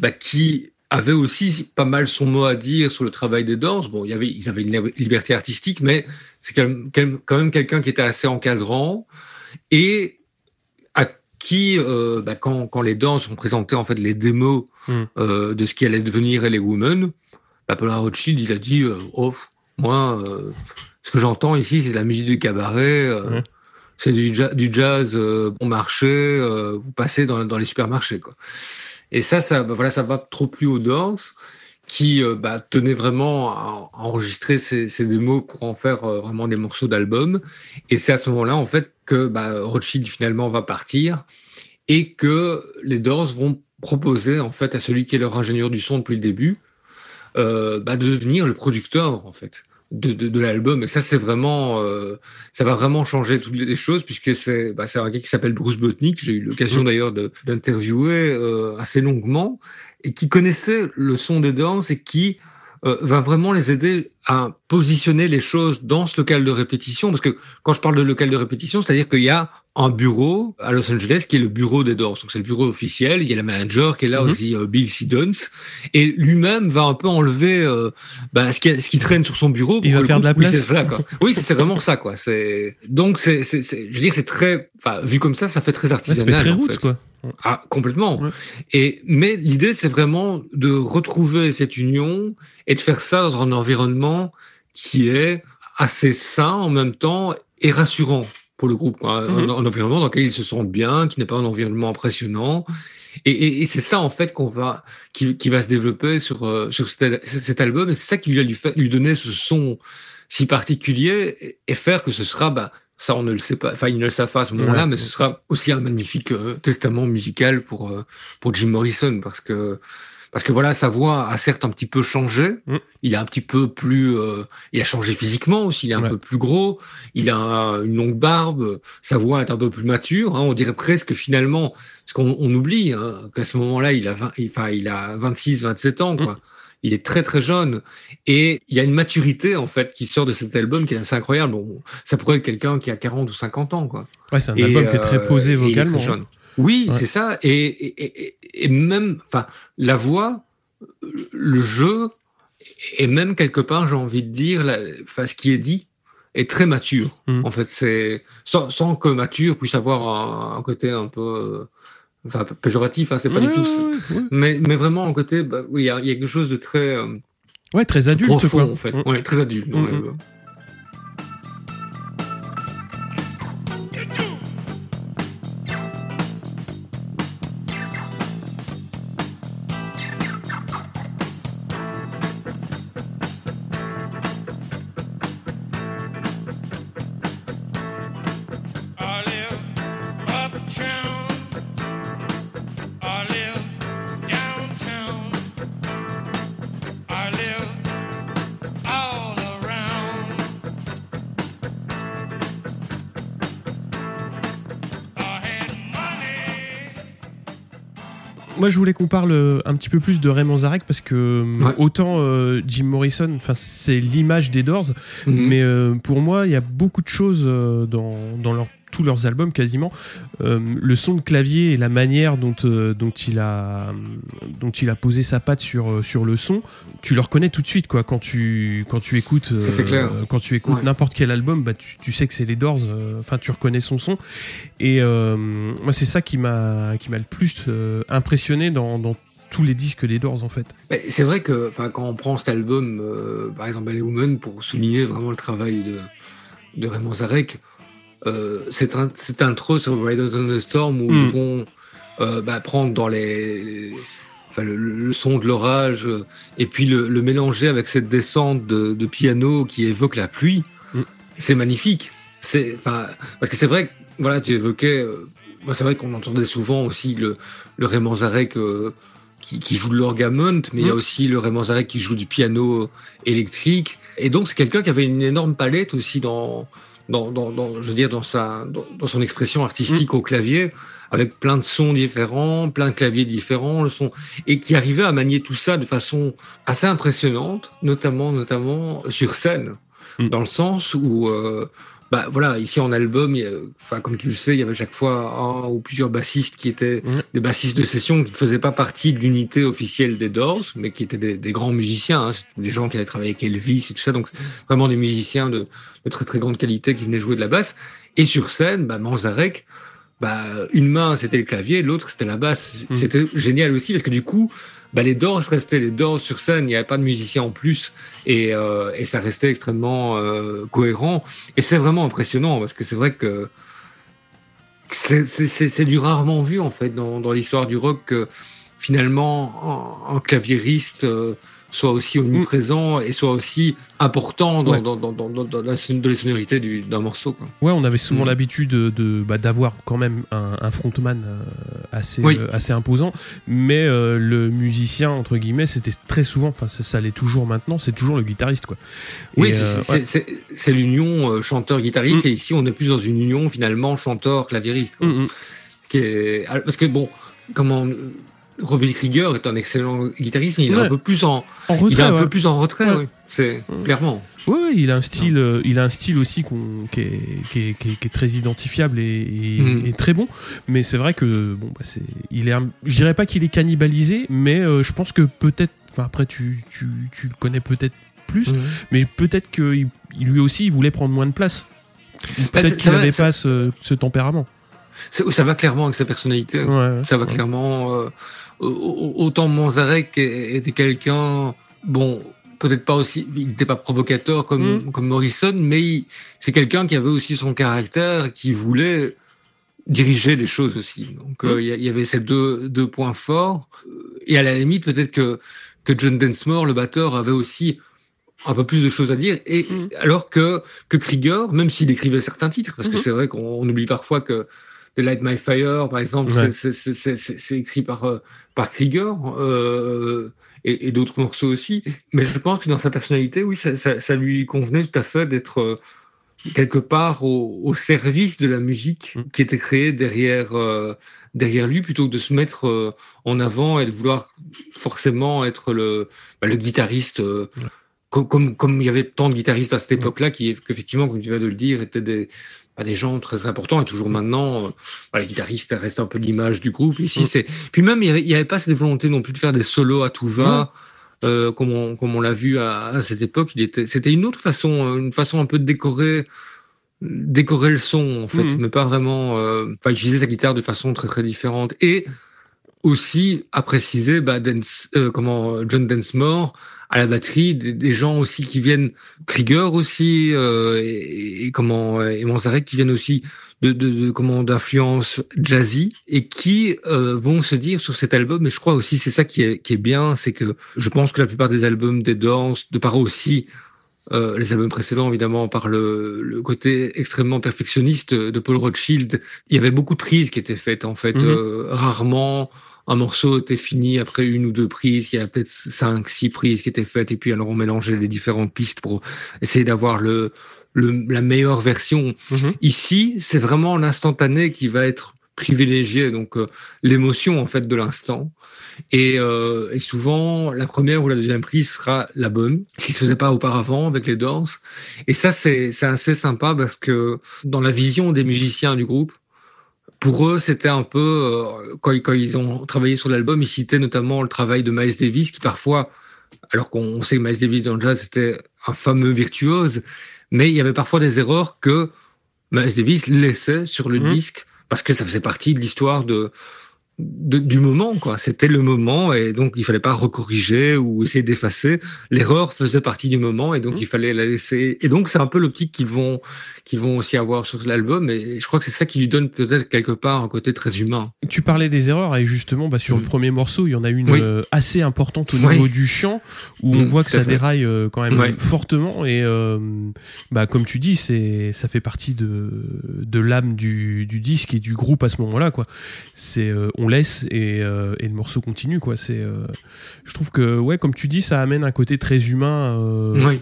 bah, qui avait aussi pas mal son mot à dire sur le travail des Doors. Bon, il y avait, ils avaient une liberté artistique, mais c'est quand même quelqu'un qui était assez encadrant et à qui, euh, bah, quand, quand, les Doors ont présenté en fait les démos hmm. euh, de ce qui allait devenir Les Women, bah, Paul A. Rothschild, il a dit, euh, oh, moi, ce que j'entends ici, c'est la musique du cabaret, euh, c'est du, jazz euh, bon marché, vous passez dans, les supermarchés. Quoi. Et ça, ça, bah, voilà, ça va trop plus aux danses qui bah, tenait vraiment à, enregistrer ces, ces, démos pour en faire vraiment des morceaux d'album. Et c'est à ce moment-là, en fait, que bah, Rothschild finalement va partir et que les Doors vont proposer en fait à celui qui est leur ingénieur du son depuis le début euh, bah, de devenir le producteur en fait de, de, de l'album. Et ça, c'est vraiment, euh, ça va vraiment changer toutes les choses puisque c'est, bah, c'est un gars qui s'appelle Bruce Botnick. J'ai eu l'occasion mmh. d'ailleurs d'interviewer euh, assez longuement et qui connaissait le son des danses et qui euh, va vraiment les aider à positionner les choses dans ce local de répétition. Parce que quand je parle de local de répétition, c'est-à-dire qu'il y a un bureau à Los Angeles qui est le bureau des Doors. Donc c'est le bureau officiel. Il y a la manager qui est là mhm. aussi, euh, Bill Siddons. Et lui-même va un peu enlever euh, bah, ce, qui, ce qui traîne sur son bureau. Il va faire de la place. Oui, c'est vraiment ça, quoi. C'est donc c'est, c'est, je veux dire, c'est très, enfin, vu comme ça, ça fait très artisanal. ça fait très roots, quoi. Ah, complètement. Et mais l'idée, c'est vraiment de retrouver cette union et de faire ça dans un environnement qui est assez sain en même temps et rassurant pour le groupe. Quoi. Un, mhm. environnement dans lequel ils se sentent bien, qui n'est pas un environnement impressionnant. Et, et, et c'est ça en fait qu'on va, qui, qui, va se développer sur euh, sur cet, cet, album. Et c'est ça qui lui a lui, lui donner ce son si particulier et faire que ce sera, bah, ça on ne le sait pas, enfin ils ne le savent pas à ce moment-là, mais ce sera aussi un magnifique euh, testament musical pour euh, pour Jim Morrison parce que parce que voilà, sa voix a certes un petit peu changé. Mm. Il est un petit peu plus, euh, il a changé physiquement aussi. Il est un peu plus gros. Il a une longue barbe. Sa voix est un peu plus mature. Hein. On dirait presque finalement, parce qu'on on oublie hein, qu'à ce moment-là, il a, 20, enfin, il a 26, 27 ans, quoi. Mm. Il est très très jeune et il y a une maturité en fait qui sort de cet album qui est assez incroyable. Bon, ça pourrait être quelqu'un qui a 40 ou 50 ans, quoi. Ouais, c'est un album qui est très posé euh, vocalement. Hein. Oui, c'est ça. Et, et, et, même, enfin, la voix, le jeu, et même quelque part, j'ai envie de dire, enfin, ce qui est dit est très mature. Mm. En fait, c'est sans, sans, que mature puisse avoir un, côté un peu, enfin, péjoratif. Hein, c'est pas du tout. Mais, mais vraiment un côté, bah, oui, il y, a quelque chose de très. Euh, ouais, très adulte, profond, quoi. En fait, mm. ouais, très adulte. Mm, moi, je voulais qu'on parle euh, un petit peu plus de Raymond Zarek parce que euh, autant euh, Jim Morrison, enfin c'est l'image des Doors, mhm. mais pour moi, il y a beaucoup de choses dans, dans leur tous leurs albums quasiment, euh, le son de clavier et la manière dont, euh, dont, il a, dont il a posé sa patte sur, euh, sur le son, tu le reconnais tout de suite quoi. Quand tu, quand tu écoutes, quand tu écoutes n'importe quel album, bah, tu, tu, sais que c'est les Doors. Enfin, tu reconnais son son. Et moi, c'est ça qui m'a qui m'a le plus impressionné dans, dans tous les disques des Doors en fait. C'est vrai que quand on prend cet album, par exemple Ballet Woman, pour souligner vraiment le travail de, de Raymond Zarek, c'est un, intro sur Riders on the Storm où ils hmm. vont euh, bah, prendre dans les, le, son de l'orage euh, et puis le, mélanger avec cette descente de, piano qui évoque la pluie. Hmm. C'est magnifique. C'est, enfin, parce que c'est vrai, que, voilà, tu évoquais. c'est vrai qu'on entendait souvent aussi le, le Raymond Zarek qui, joue de l'orgamont, mais il y a hmm. aussi le Raymond Zarek qui joue du piano électrique. Et donc, c'est quelqu'un qui avait une énorme palette aussi dans, dans, dans, dans, je veux dire, dans sa, dans, son expression artistique mm. au clavier, avec plein de sons différents, plein de claviers différents, le son, et qui arrivait à manier tout ça de façon assez impressionnante, notamment, notamment sur scène, mm. dans le sens où, euh, bah voilà, ici en album, enfin comme tu le sais, il y avait chaque fois un ou plusieurs bassistes qui étaient des bassistes de session qui ne faisaient pas partie de l'unité officielle des Doors, mais qui étaient des, grands musiciens, hein, des gens qui avaient travaillé avec Elvis et tout ça, donc vraiment des musiciens de, de, très très grande qualité qui venaient jouer de la basse. Et sur scène, bah, Manzarek, bah, une main c'était le clavier, l'autre c'était la basse. Mm. C'était génial aussi parce que du coup, bah, les Doors restaient les Doors sur scène, il n'y avait pas de musicien en plus, et, euh, et ça restait extrêmement euh, cohérent. Et c'est vraiment impressionnant, parce que c'est vrai que c'est du rarement vu, en fait, dans, dans l'histoire du rock, que finalement, un, un claviériste... Euh, soit aussi omniprésent et soit aussi important dans, dans, dans, dans, dans la, les sonorités d'un morceau. Quoi. Ouais, on avait souvent mm. l'habitude de, bah, d'avoir quand même un, un frontman euh, assez, euh, assez imposant, mais euh, le musicien, entre guillemets, c'était très souvent, enfin ça, ça l'est toujours maintenant, c'est toujours le guitariste. Quoi. oui, c'est, l'union chanteur-guitariste, mm. et ici on est plus dans une union finalement chanteur-claviériste. Mm, parce que bon, comment Robbie Krieger est un excellent guitariste, mais il est un peu plus en, retrait. Il est un peu plus en retrait, C'est clairement. Oui, il a un style, euh, il a un style aussi qui, est, qui, est, qui, est, très identifiable et, mm. très bon. Mais c'est vrai que bon, bah, c'est, il est, je dirais pas qu'il est cannibalisé, mais euh, je pense que peut-être, enfin après tu, tu, tu le connais peut-être plus, mm. mais peut-être que lui aussi il voulait prendre moins de place. Bah, peut-être qu'il n'avait pas ce, ce tempérament. Ça va clairement avec sa personnalité. ça va clairement. Euh, autant Manzarek était quelqu'un, bon, peut-être pas aussi, il n'était pas provocateur comme, mm. comme Morrison, mais c'est quelqu'un qui avait aussi son caractère, qui voulait diriger des choses aussi. Donc euh, mm. il y, avait ces deux, deux points forts. Et à la limite, peut-être que, que John Densmore, le batteur, avait aussi un peu plus de choses à dire. Et mm. alors que, que Krieger, même s'il écrivait certains titres, parce que c'est vrai qu'on oublie parfois que The Light My Fire, par exemple, c'est écrit par, euh, par Krieger euh, et, et d'autres morceaux aussi. Mais je pense que dans sa personnalité, oui, ça, ça, ça lui convenait tout à fait d'être euh, quelque part au, au, service de la musique mm. qui était créée derrière, euh, derrière lui, plutôt que de se mettre en avant et de vouloir forcément être le, bah, le guitariste. Comme, comme, comme, il y avait tant de guitaristes à cette époque-là, qui, effectivement, comme tu viens de le dire, étaient des, des gens très importants et toujours maintenant, euh, les guitaristes restent un peu l'image du groupe. Ici, mm. c'est puis même il y, avait, pas cette volonté non plus de faire des solos à tout va. Euh, comme on, comme on l'a vu à, cette époque, il était, c'était une autre façon, une façon un peu de décorer, décorer le son en fait, mm. mais pas vraiment, euh, enfin utiliser sa guitare de façon très très différente et aussi à préciser, bah, Dance, euh, comment John Densmore à la batterie, des, gens aussi qui viennent, Krieger aussi, euh, et, comment et Manzarek qui viennent aussi de, de, de comment d'influence jazzy et qui euh, vont se dire sur cet album. Et je crois aussi c'est ça qui est qui est bien, c'est que je pense que la plupart des albums des Doors, de par aussi euh, les albums précédents, évidemment, par le, le, côté extrêmement perfectionniste de Paul Rothschild, il y avait beaucoup de prises qui étaient faites, en fait, mhm. euh, rarement un morceau était fini après une ou deux prises, il y a peut-être cinq, six prises qui étaient faites, et puis alors on mélangeait les différentes pistes pour essayer d'avoir le, le, la meilleure version. Mhm. Ici, c'est vraiment l'instantané qui va être privilégié, donc euh, l'émotion en fait de l'instant. Et, euh, et, souvent, la première ou la deuxième prise sera la bonne, ce qui se faisait pas auparavant avec les danses. Et ça, c'est assez sympa parce que dans la vision des musiciens du groupe, pour eux, c'était un peu euh, quand, quand, ils ont travaillé sur l'album, ils citaient notamment le travail de Miles Davis, qui parfois, alors qu'on sait que Miles Davis dans le jazz c'était un fameux virtuose, mais il y avait parfois des erreurs que Miles Davis laissait sur le mmh. disque parce que ça faisait partie de l'histoire de du moment, quoi. C'était le moment et donc il fallait pas recorriger ou essayer d'effacer. L'erreur faisait partie du moment et donc mmh. il fallait la laisser. Et donc c'est un peu l'optique qu'ils vont qu'ils vont aussi avoir sur l'album et je crois que c'est ça qui lui donne peut-être quelque part un côté très humain. Tu parlais des erreurs et justement bah, sur le mmh. premier morceau il y en a une euh, assez importante au niveau du chant où on mmh, voit que ça déraille euh, quand même fortement et euh, bah comme tu dis c'est ça fait partie de de l'âme du, du disque et du groupe à ce moment-là quoi. C'est on on laisse et, et, le morceau continue quoi. C'est, je trouve que ouais, comme tu dis, ça amène un côté très humain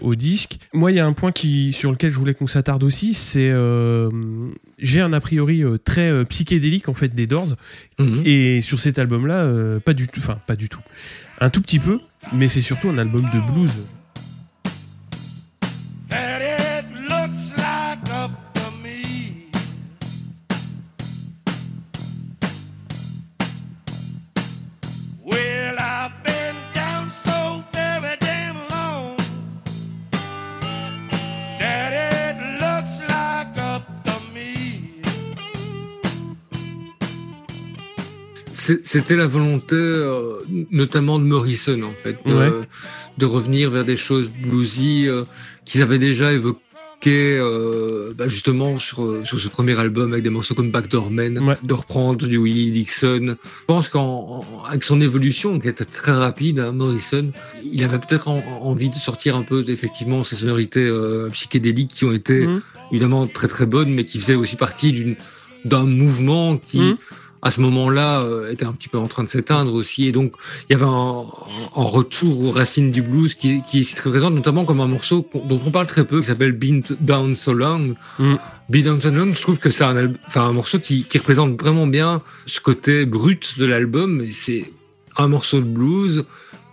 au disque. Moi, il y a un point qui sur lequel je voulais qu'on s'attarde aussi, c'est j'ai un a priori très psychédélique en fait des Doors mhm. et sur cet album là, pas du tout, enfin pas du tout, un tout petit peu, mais c'est surtout un album de blues. C'était la volonté, euh, notamment de Morrison, en fait, de, revenir vers des choses bluesy euh, qu'ils avaient déjà évoquées euh, bah, justement sur, sur ce premier album avec des morceaux comme Backdoor Man, de reprendre du Willie Dixon. Je pense qu'avec son évolution, qui était très rapide, hein, Morrison, il avait peut-être envie de sortir un peu effectivement ces sonorités psychédéliques qui ont été mhm. évidemment très très bonnes, mais qui faisaient aussi partie d'un mouvement qui... Mhm à ce moment-là euh, était un petit peu en train de s'éteindre aussi. Et donc, il y avait un, retour aux racines du blues qui, qui est très présent, notamment comme un morceau dont on parle très peu, qui s'appelle Been Down So Long. Mm. Down So Long, je trouve que c'est un, un morceau qui, qui représente vraiment bien ce côté brut de l'album. C'est un morceau de blues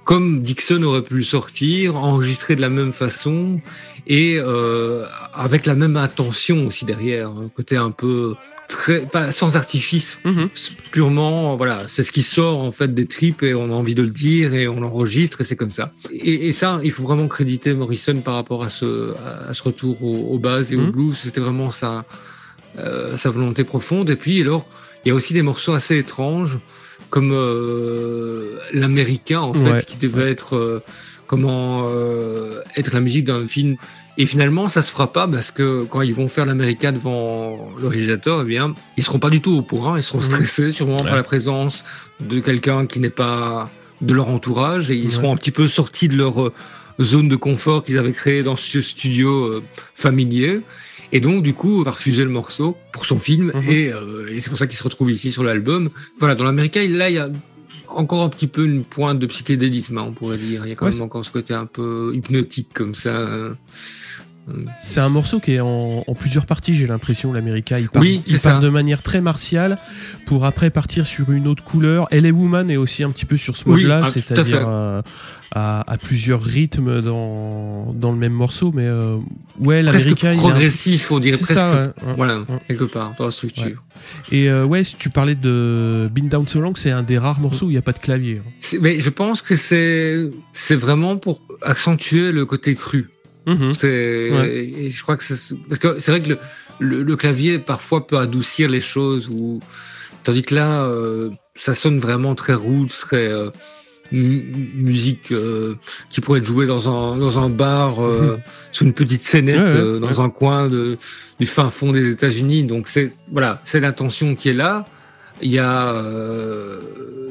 comme Dixon aurait pu le sortir, enregistré de la même façon et euh, avec la même intention aussi derrière, un côté un peu très, sans artifice, mhm. purement, voilà, c'est ce qui sort en fait des tripes et on a envie de le dire et on l'enregistre et c'est comme ça. Et, ça, il faut vraiment créditer Morrison par rapport à ce, à ce retour aux, bases et au mhm. blues. C'était vraiment sa, euh, sa volonté profonde. Et puis alors, il y a aussi des morceaux assez étranges comme euh, l'américain en fait, qui devait être euh, comment être la musique d'un film et finalement, ça se fera pas parce que quand ils vont faire l'américain devant le réalisateur, eh bien, ils seront pas du tout au point. Ils seront mhm. stressés sûrement par la présence de quelqu'un qui n'est pas de leur entourage et ils seront un petit peu sortis de leur euh, zone de confort qu'ils avaient créée dans ce studio euh, familier. Et donc, du coup, on va refuser le morceau pour son film. Mhm. Euh, et, c'est pour ça qu'il se retrouve ici sur l'album. Voilà, dans l'américain, là, il y a encore un petit peu une pointe de psychédélisme, hein, on pourrait dire. Il y a quand même encore ce côté un peu hypnotique comme ça. C'est un morceau qui est en, plusieurs parties, j'ai l'impression, l'América. Il part, il part de manière très martiale pour après partir sur une autre couleur. LA Woman est aussi un petit peu sur ce mode-là, ah, c'est-à-dire euh, à, plusieurs rythmes dans, dans le même morceau. Mais euh, ouais, l'América. progressif, on dirait presque. Ça, voilà, quelque part, dans la structure. Et euh, ouais, si tu parlais de Been Down So Long, c'est un des rares morceaux où il n'y a pas de clavier. Hein. Mais je pense que c'est vraiment pour accentuer le côté cru. Mhm. C'est, je crois que c'est, parce que c'est vrai que le, le, clavier parfois peut adoucir les choses ou, tandis que là, euh, ça sonne vraiment très rude, très euh, musique euh, qui pourrait être jouée dans un dans un bar mhm. [laughs] sur une petite scénette dans un coin de, du fin fond des États-Unis. Donc c'est voilà, c'est l'intention qui est là. Il y a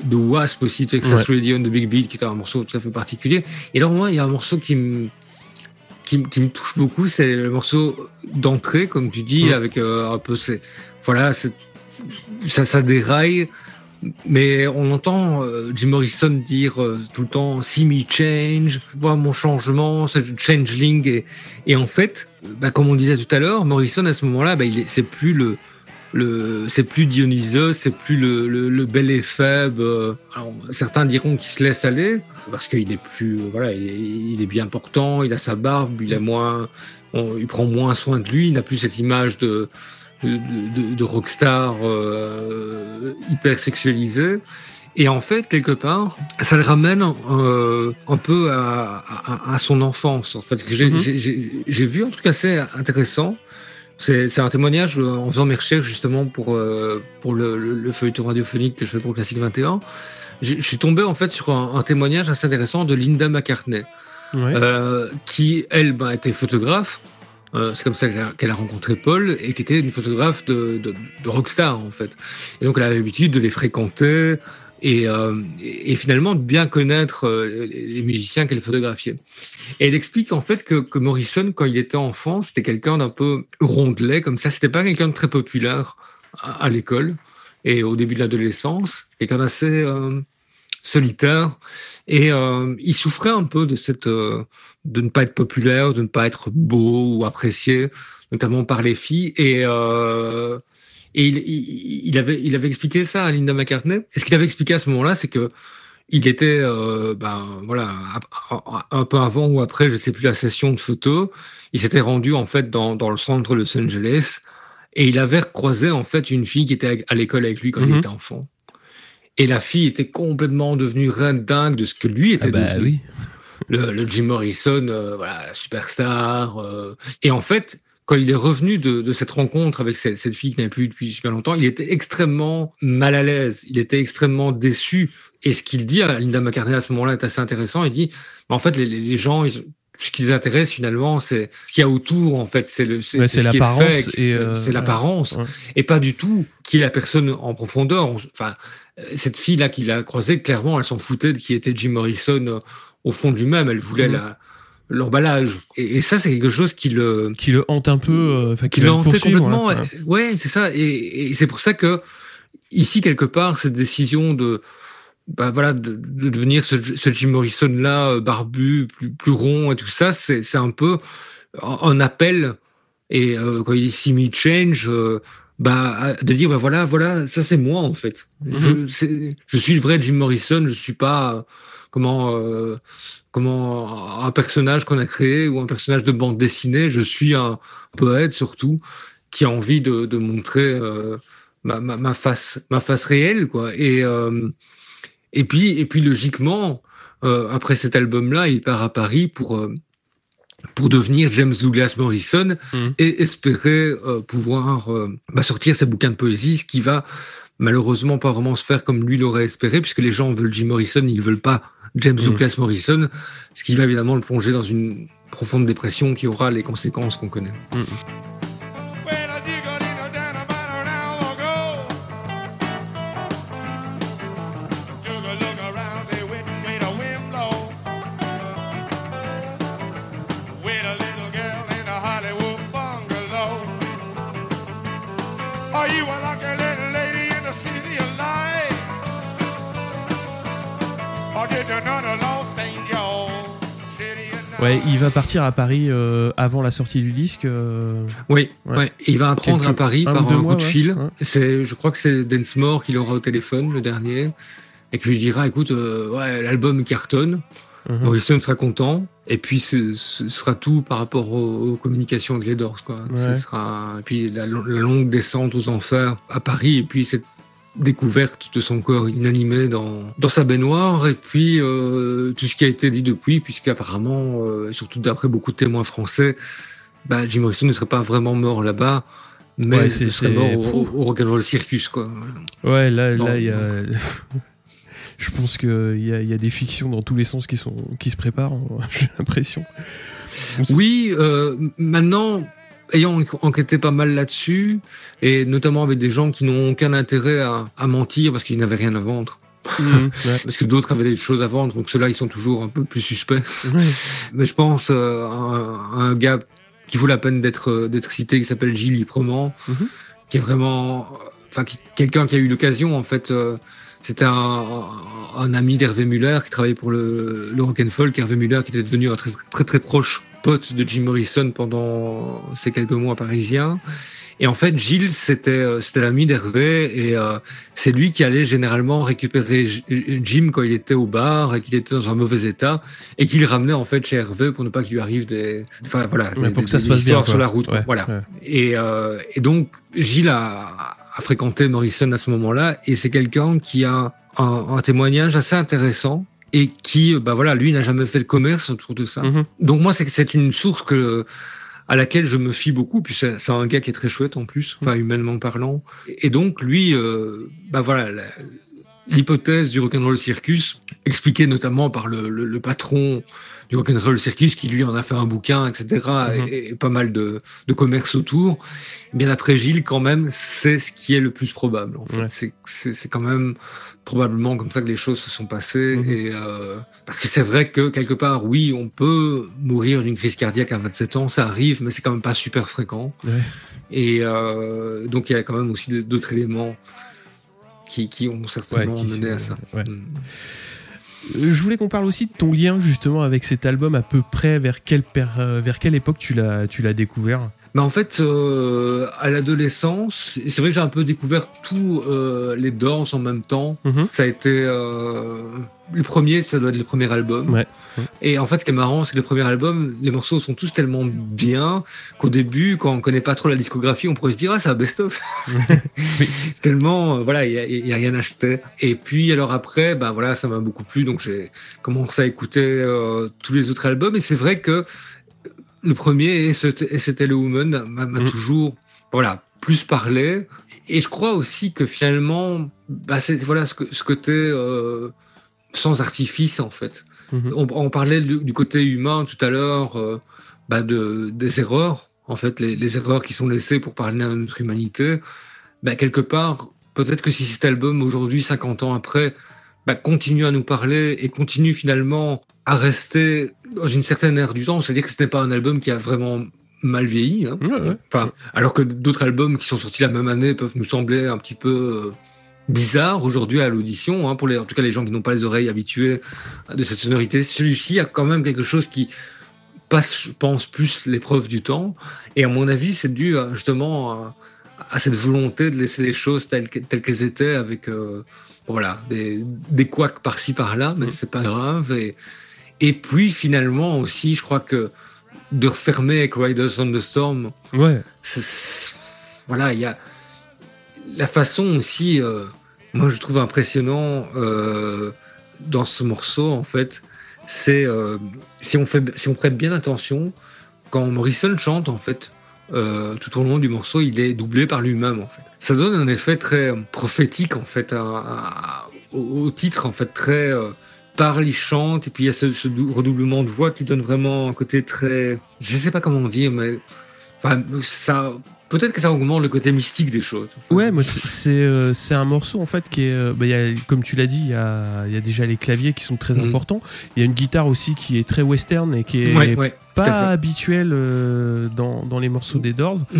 The Wasp aussi, Texas Radio de Big Beat, qui est un morceau tout à fait particulier. Et alors moi, il y a un morceau qui me qui, me touche beaucoup, c'est le morceau d'entrée, comme tu dis, avec euh, un peu c'est voilà, ça, ça déraille, mais on entend euh, Jim Morrison dire euh, tout le temps "See me change", voir mon changement, ce changeling, et, et en fait, bah, comme on disait tout à l'heure, Morrison à ce moment-là, bah, il c'est plus le le, c'est plus Dionysos, c'est plus le, le, bel et faible. certains diront qu'il se laisse aller parce qu'il est plus, voilà, il est, bien portant, il a sa barbe, il a moins, il prend moins soin de lui, il n'a plus cette image de de, de, rockstar euh, hyper sexualisé. Et en fait, quelque part, ça le ramène euh, un peu à, à, à, son enfance. En fait, mm-hmm. j'ai vu un truc assez intéressant. C'est un témoignage euh, en faisant mes recherches justement pour, euh, pour le, le, feuilleton radiophonique que je fais pour Classique 21. Je suis tombé en fait sur un, témoignage assez intéressant de Linda McCartney, euh, qui elle ben, était photographe. Euh, c'est comme ça qu'elle a, rencontré Paul et qui était une photographe de, de, de rockstar en fait. Et donc elle avait l'habitude de les fréquenter, et, euh, et, finalement de bien connaître euh, les musiciens qu'elle photographiait. Elle explique en fait que, Morrison, quand il était enfant, c'était quelqu'un d'un peu rondelet comme ça. C'était pas quelqu'un de très populaire à, l'école. et au début de l'adolescence, quelqu'un d'assez euh, solitaire. Et il souffrait un peu de cette de ne pas être populaire, de ne pas être beau ou apprécié, notamment par les filles. Et et il, il, avait, il avait expliqué ça à Linda McCartney. Et ce qu'il avait expliqué à ce moment-là, c'est que il était, euh, ben voilà, un peu avant ou après, je sais plus la session de photos, il s'était rendu en fait dans, dans le centre de Los Angeles et il avait croisé en fait une fille qui était à l'école avec lui quand il mhm. était enfant. Et la fille était complètement devenue reine dingue de ce que lui était ah bah devenu. Oui. Le, le, Jim Morrison, euh, voilà, superstar. Euh, et en fait, quand il est revenu de, de cette rencontre avec cette, cette fille qui n'avait plus depuis super longtemps, il était extrêmement mal à l'aise. Il était extrêmement déçu et ce qu'il dit à Linda McCartney à ce moment-là est assez intéressant. Il dit, en fait, les, les gens, ils, ce qui les intéresse finalement, c'est ce qu'il y a autour. En fait, c'est le, c'est l'apparence et c'est l'apparence et pas du tout qui est la personne en profondeur. Enfin, cette fille là qu'il a croisée, clairement, elle s'en foutait de qui était Jim Morrison euh, au fond de lui-même. Elle voulait mhm. la l'emballage. Et, ça, c'est quelque chose qui le qui le hante un peu, euh, qui, le hantait complètement. Ouais, c'est ça. Et, et c'est pour ça que ici quelque part, cette décision de bah voilà, de, de devenir ce, ce, Jim Morrison là, euh, barbu, plus, plus rond et tout ça, c'est, un peu un appel. Et euh, quand il dit see me change, euh, bah de dire bah voilà, voilà, ça c'est moi en fait. Mm-hmm. je, je suis le vrai Jim Morrison. Je suis pas comment comment un personnage qu'on a créé ou un personnage de bande dessinée. Je suis un poète surtout qui a envie de, de montrer ma, ma, ma, face ma face réelle quoi. Et et puis, et puis logiquement, euh, après cet album-là, il part à Paris pour euh, pour devenir James Douglas Morrison mmh. et espérer euh, pouvoir bah, sortir ses bouquins de poésie, ce qui va malheureusement pas vraiment se faire comme lui l'aurait espéré, puisque les gens veulent Jim Morrison, ils veulent pas James mmh. Douglas Morrison, ce qui va évidemment le plonger dans une profonde dépression qui aura les conséquences qu'on connaît. Mmh. Ouais, il va partir à Paris euh, avant la sortie du disque. Euh, oui, ouais. il va apprendre à Paris par un, coup de fil. C'est, je crois que c'est Densmore qui l'aura au téléphone, le dernier, et qui lui dira, écoute, euh, l'album cartonne. Uh Morrison sera content, et puis ce, sera tout par rapport aux, communications de Gledors, quoi. Ce sera, et puis la, la, longue descente aux enfers à Paris, et puis cette découverte de son corps inanimé dans, dans sa baignoire et puis euh, tout ce qui a été dit depuis puisqu'apparemment euh, surtout d'après beaucoup de témoins français bah, Jim Morrison ne serait pas vraiment mort là-bas mais ouais, il serait mort au, au, Rock'n'Roll Circus quoi. Ouais là là il y a [laughs] je pense qu'il y a, y a des fictions dans tous les sens qui sont qui se préparent [laughs] j'ai l'impression. Oui euh, maintenant ayant enquêté pas mal là-dessus, et notamment avec des gens qui n'ont aucun intérêt à, mentir parce qu'ils n'avaient rien à vendre. [laughs] Mmh, parce que d'autres avaient des choses à vendre, donc ceux-là, ils sont toujours un peu plus suspects. [laughs] Mais je pense euh, à, un gars qui vaut la peine d'être euh, d'être cité, qui s'appelle Gilles Liprement, mmh. qui est vraiment, enfin, quelqu'un qui a eu l'occasion, en fait. Euh, c'était un, un, ami d'Hervé Muller qui travaillait pour le, le Rock'n'Folk. Hervé Muller qui était devenu un très très, très proche pote de Jim Morrison pendant ces quelques mois parisiens. Et en fait, Gilles, c'était euh, c'était l'ami d'Hervé et euh, c'est lui qui allait généralement récupérer Jim quand il était au bar et qu'il était dans un mauvais état et qui le ramenait en fait chez Hervé pour ne pas qu'il lui arrive des enfin voilà des, pour que ça se passe bien, sur la route. voilà. Et, euh, et donc Gilles a, a fréquenté Morrison à ce moment-là et c'est quelqu'un qui a un, un témoignage assez intéressant et qui, bah voilà, lui n'a jamais fait de commerce autour de ça. Mhm. Donc moi, c'est une source que à laquelle je me fie beaucoup. Puis c'est un gars qui est très chouette en plus, enfin humainement parlant. Et donc lui, euh, bah voilà, l'hypothèse du rock'n'roll circus, expliquée notamment par le, le, le patron du rock'n'roll circus qui lui en a fait un bouquin, etc. Mhm. et, pas mal de, de commerce autour. Bien après Gilles, quand même, c'est ce qui est le plus probable. En fait, c'est quand même probablement comme ça que les choses se sont passées. Mhm. Et euh, parce que c'est vrai que quelque part, oui, on peut mourir d'une crise cardiaque à 27 ans, ça arrive, mais c'est quand même pas super fréquent. Et euh, donc il y a quand même aussi d'autres éléments qui, qui ont certainement mené à ça. Mm. Je voulais qu'on parle aussi de ton lien justement avec cet album à peu près vers quelle, vers quelle époque tu l'as découvert? Bah en fait, euh, à l'adolescence, c'est vrai que j'ai un peu découvert tous euh, les danses en même temps. Mhm. Ça a été euh, le premier, ça doit être le premier album. Ouais. Et en fait, ce qui est marrant, c'est que le premier album, les morceaux sont tous tellement bien qu'au début, quand on connaît pas trop la discographie, on pourrait se dire ah c'est un best-of. [laughs] [laughs] tellement, euh, voilà, il y, a, rien acheté. Et puis alors après, bah voilà, ça m'a beaucoup plu, donc j'ai commencé à écouter euh, tous les autres albums. Et c'est vrai que le premier, et c'était le Woman, m'a mm. toujours voilà, plus parlé. Et je crois aussi que finalement, bah, c'est voilà, ce, ce côté euh, sans artifice, en fait. Mm-hmm. On, parlait du, côté humain tout à l'heure, euh, bah, de, des erreurs, en fait, les, les, erreurs qui sont laissées pour parler à notre humanité. Bah, quelque part, peut-être que si cet album, aujourd'hui, 50 ans après, bah, continue à nous parler et continue finalement à rester dans une certaine ère du temps. C'est-à-dire que ce n'est pas un album qui a vraiment mal vieilli. Hein. Enfin, alors que d'autres albums qui sont sortis la même année peuvent nous sembler un petit peu euh, bizarres aujourd'hui à l'audition, hein, pour les, en tout cas les gens qui n'ont pas les oreilles habituées de cette sonorité. Celui-ci a quand même quelque chose qui passe, je pense, plus l'épreuve du temps. Et à mon avis, c'est dû justement à, cette volonté de laisser les choses telles, qu'elles étaient, avec euh, voilà des, des couacs par-ci par-là, mais mm. c'est pas grave. Et, et puis finalement aussi, je crois que de refermer avec Riders on the Storm, ouais. voilà, il y a la façon aussi, euh, moi je trouve impressionnant euh, dans ce morceau en fait, c'est euh, si on fait, si on prête bien attention, quand Morrison chante en fait, tout au long du morceau, il est doublé par lui-même en fait. Ça donne un effet très prophétique en fait au, titre en fait très parle, il chante, et puis il y a ce, redoublement de voix qui donne vraiment un côté très. Je sais pas comment dire, mais. Enfin, ça. Peut-être que ça augmente le côté mystique des choses. Ouais, moi c'est euh, un morceau en fait qui est, euh, bah, y a, comme tu l'as dit, il y a, y a, déjà les claviers qui sont très mm. importants. Il y a une guitare aussi qui est très western et qui est pas habituelle euh, dans, dans, les morceaux des Doors. Mm.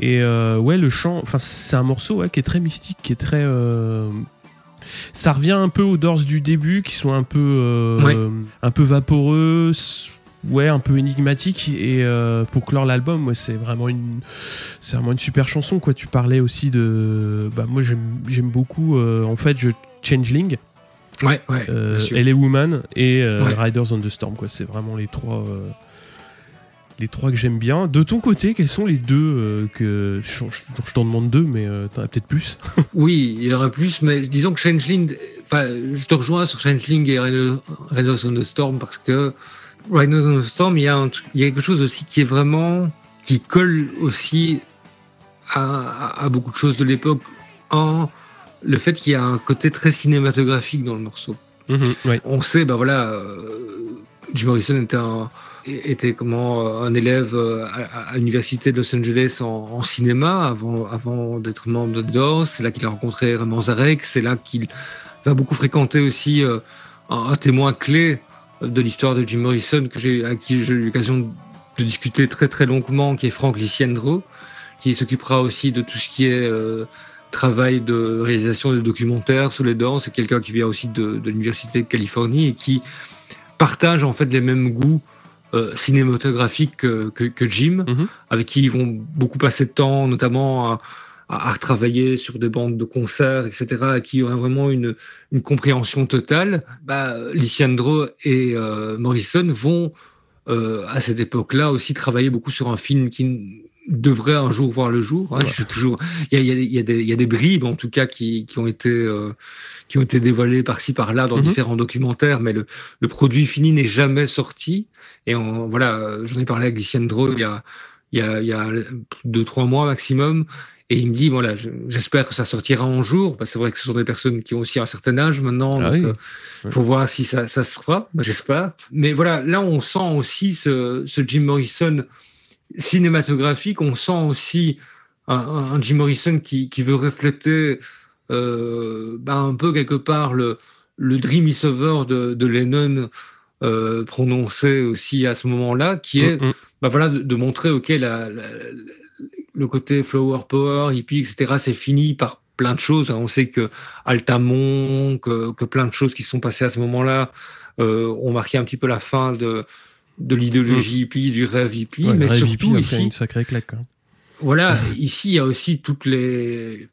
Et ouais, le chant, enfin c'est un morceau ouais, qui est très mystique, qui est très ça revient un peu aux Doors du début, qui sont un peu, euh, un peu vaporeux, ouais, un peu énigmatiques. Et euh, pour clore l'album, c'est vraiment une, c'est vraiment une super chanson. Quoi, tu parlais aussi de, bah moi j'aime beaucoup. Euh, en fait, je Changeling. Ouais, ouais. Elle est Woman et Riders on the Storm. Quoi, c'est vraiment les trois les trois que j'aime bien. De ton côté, quels sont les deux euh, que je, t'en demande deux, mais euh, t'en as peut-être plus. [laughs] oui, il y en aurait plus, mais disons que Changeling, enfin, je te rejoins sur Changeling et Riders on the Storm parce que Riders on the Storm, il y a il y a quelque chose aussi qui est vraiment qui colle aussi à, beaucoup de choses de l'époque. En le fait qu'il y a un côté très cinématographique dans le morceau. Mm-hmm, On sait, ben voilà, euh, Jim Morrison était un était comment euh, un élève euh, à, l'université de Los Angeles en, cinéma avant, avant d'être membre de DOS. C'est là qu'il a rencontré Raymond Zarek. C'est là qu'il va beaucoup fréquenter aussi euh, un, témoin clé de l'histoire de Jim Morrison que j'ai, à qui j'ai eu l'occasion de discuter très très longuement, qui est Frank Liciendro, qui s'occupera aussi de tout ce qui est travail de réalisation de documentaires sur les Doors. C'est quelqu'un qui vient aussi de l'université de Californie et qui partage en fait les mêmes goûts euh, cinématographique que, que, Jim, mhm. avec qui ils vont beaucoup passer de temps, notamment à, à, retravailler sur des bandes de concerts, etc., qui ont vraiment une, une compréhension totale. Bah, Lysiandro et euh, Morrison vont, euh, à cette époque-là, aussi travailler beaucoup sur un film qui devrait un jour voir le jour. Hein. C'est toujours, il y a, y, a des, y a des bribes en tout cas qui, qui ont été qui ont été dévoilées par-ci par-là dans mhm. différents documentaires, mais le, le produit fini n'est jamais sorti. Et on, voilà, j'en ai parlé avec Lysiandro il y a il y a, il y a deux trois mois maximum. Et il me dit, voilà, j'espère que ça sortira un jour. Parce que c'est vrai que ce sont des personnes qui ont aussi un certain âge maintenant. Ah donc, euh, faut voir si ça, ça se fera. J'espère. Mais voilà, là, on sent aussi ce, ce Jim Morrison cinématographique. On sent aussi un, Jim Morrison qui, qui veut refléter bah, un peu quelque part le, le Dream is over de, de Lennon euh, prononcé aussi à ce moment-là, qui est mm, mm. bah, voilà, de, montrer ok la, le côté flower power, hippie, etc. C'est fini par plein de choses. Hein. On sait que Altamont, que, que plein de choses qui sont passées à ce moment-là euh, ont marqué un petit peu la fin de, de l'idéologie mm. hippie, du rêve hippie. mais surtout ici, une sacrée claque. Hein. Voilà, ici il y a aussi toutes les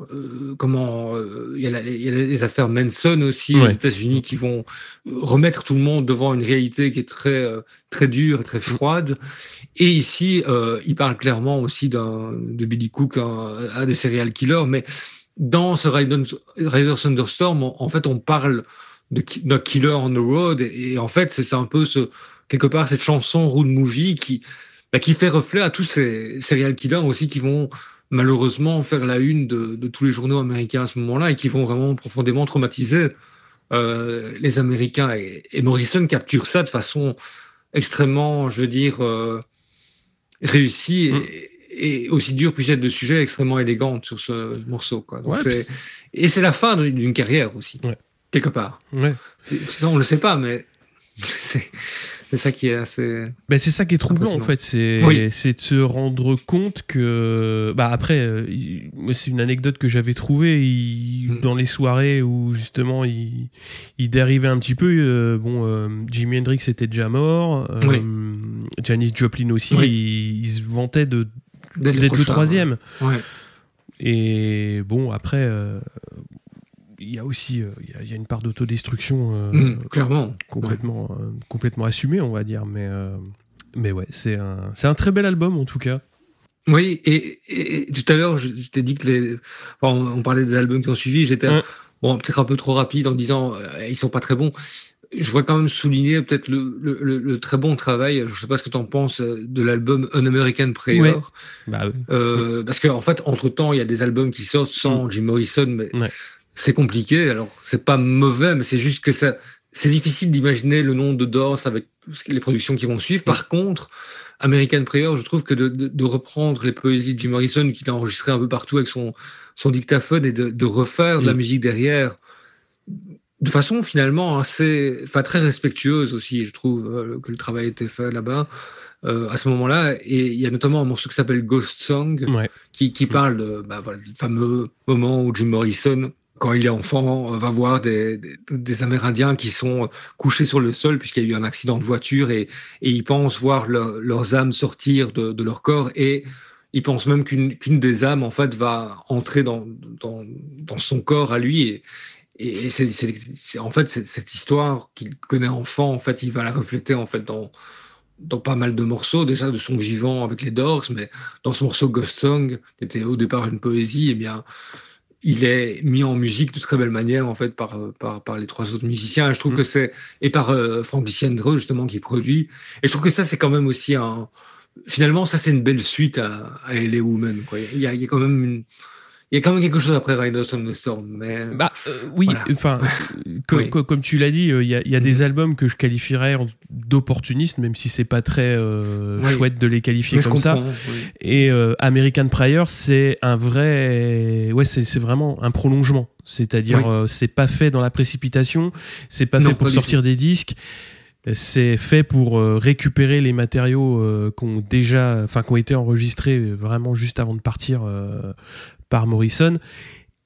euh, comment euh, il y, a les affaires Manson aussi aux États-Unis qui vont remettre tout le monde devant une réalité qui est très euh, très dure et très froide. Et ici, il parle clairement aussi d'un de Billy Cook, un, des serial killers, mais dans ce Rider Thunderstorm, en, fait, on parle de, d'un killer on the road, et, en fait, c'est un peu ce quelque part cette chanson road movie qui bah, qui fait reflet à tous ces serial killers aussi qui vont malheureusement faire la une de, tous les journaux américains à ce moment-là et qui vont vraiment profondément traumatiser euh, les Américains. Et, Morrison capture ça de façon extrêmement, je veux dire, euh, réussie mm. et, aussi dur puisse être de sujet extrêmement élégante sur ce morceau. Quoi. et c'est la fin d'une carrière aussi, quelque part. Ça, on ne le sait pas, mais [laughs] c'est c'est ça qui est assez. Ben c'est ça qui est troublant en fait, c'est c'est de se rendre compte que bah après euh, c'est une anecdote que j'avais trouvée. Mm. dans les soirées où justement il il dérivait un petit peu euh, bon euh, Jimi Hendrix était déjà mort, Janis Joplin aussi, il, se vantait de d'être le troisième. Et bon après il y a aussi euh, il y, a une part d'autodestruction euh, mm, clairement. complètement euh, complètement assumée on va dire. Mais mais ouais c'est un c'est un très bel album en tout cas. Oui et, tout à l'heure je, t'ai dit que les on, parlait des albums qui ont suivi j'étais bon peut-être un peu trop rapide en disant ils sont pas très bons. Je voudrais quand même souligner peut-être le, le, très bon travail, je sais pas ce que tu en penses, de l'album An American Prayer. Bah, oui. Parce qu'en en fait, entre-temps, il y a des albums qui sortent sans mm. Jim Morrison, mais c'est compliqué. Alors, c'est pas mauvais, mais c'est juste que ça, c'est difficile d'imaginer le nom de Doors avec les productions qui vont suivre. Par contre, American Prayer, je trouve que de, reprendre les poésies de Jim Morrison, qu'il a enregistré un peu partout avec son, son dictaphone, et de, refaire de la mm. musique derrière, de façon finalement assez, enfin très respectueuse aussi, je trouve euh, que le travail a été fait là-bas. Euh, à ce moment-là, et il y a notamment un morceau qui s'appelle Ghost Song, qui, qui, parle de, bah, voilà, du fameux moment où Jim Morrison quand il est enfant, va voir des, Amérindiens qui sont couchés sur le sol puisqu'il y a eu un accident de voiture et, ils pensent voir leurs âmes sortir de, leur corps et ils pensent même qu'une des âmes en fait va entrer dans, son corps à lui et, c'est en fait cette histoire qu'il connaît enfant en fait il va la refléter en fait dans pas mal de morceaux déjà de son vivant avec les Doors mais dans ce morceau Ghost Song qui était au départ une poésie eh bien il est mis en musique de très belle manière en fait par par, par les trois autres musiciens. je trouve mm. que c'est et par euh, Frank Luciandre justement qui produit. Et je trouve que ça c'est quand même aussi un finalement ça c'est une belle suite à, à LA Woman. Quoi. Il y a, il y a quand même une il y a quand même quelque chose après Riders on the Storm. Mais... Bah, euh, oui, enfin, [laughs] comme tu l'as dit, euh, il y a, y a des mm. albums que je qualifierais d'opportunistes, même si c'est pas très euh, chouette de les qualifier comme ça. Et American Prior, c'est un vrai, ouais, c'est vraiment un prolongement. C'est-à-dire, c'est pas fait dans la précipitation, c'est pas fait pour sortir des disques c'est fait pour récupérer les matériaux euh, qui ont déjà enfin qui ont été enregistrés vraiment juste avant de partir par Morrison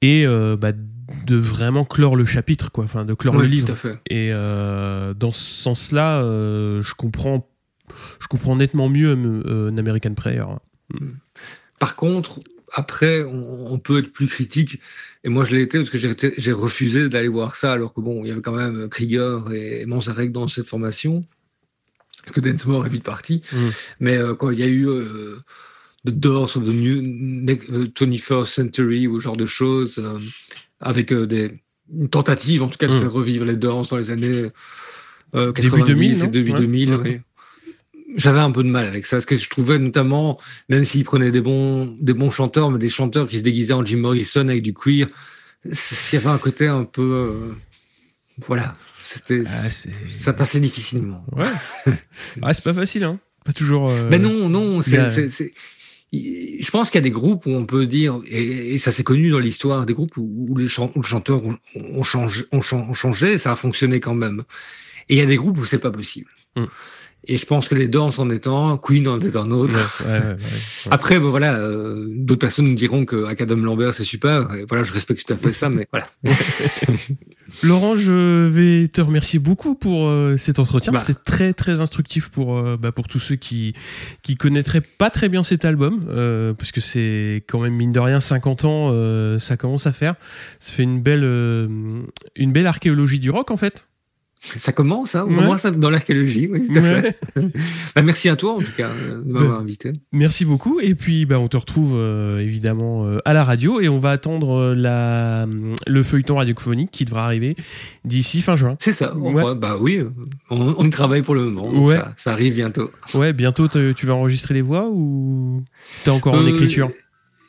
et euh, bah, de vraiment clore le chapitre, quoi, enfin de clore le livre. Et euh, dans ce sens-là, euh, je comprends, je comprends nettement mieux un American Prayer. Hmm. Par contre, après, on, peut être plus critique. Et moi, je l'ai été parce que j'ai refusé d'aller voir ça, alors que bon, il y avait quand même Krieger et Manzarek dans cette formation. Parce que Densmore est vite parti. Hmm. Mais quand il y a eu The Doors of the New 21st euh, Century ou ce genre de choses, euh, avec euh, des une tentative en tout cas de hmm. faire revivre les Doors dans les années 90 2000, et début 2000. Oui. J'avais un peu de mal avec ça, parce que je trouvais notamment, même s'ils prenaient des bons, des bons chanteurs, mais des chanteurs qui se déguisaient en Jim Morrison avec du queer, il y avait un côté un peu, voilà, c'était, ah, ça passait difficilement. Ouais, [laughs] ah, c'est pas facile, hein. Pas toujours. Mais non, non, c'est, je pense qu'il y a des groupes où on peut dire, et, ça s'est connu dans l'histoire, des groupes où, les, chanteurs ont, changé, ça a fonctionné quand même. Et il y a des groupes où c'est pas possible. Mm. Et je pense que les Doors en étant, Queen en est un autre. Après, bon, voilà, euh, d'autres personnes nous diront que Academ Lambert c'est super. Et voilà, je respecte tout à fait ça, mais voilà. [laughs] Laurent, je vais te remercier beaucoup pour euh, cet entretien. Bah. C'était très très instructif pour euh, bah, pour tous ceux qui qui connaîtraient pas très bien cet album, parce que c'est quand même mine de rien 50 ans, ça commence à faire. Ça fait une belle une belle archéologie du rock en fait. Ça commence, hein, on ça dans l'archéologie, oui, tout à fait. bah, merci à toi, en tout cas, de m'avoir bah, invité. Merci beaucoup. Et puis, bah, on te retrouve euh, évidemment euh, à la radio et on va attendre euh, la, le feuilleton radiophonique qui devra arriver d'ici fin juin. C'est ça. bah oui, on, y travaille pour le moment. Ça, ça, arrive bientôt. Ouais, bientôt, tu vas enregistrer les voix ou t'es encore en écriture?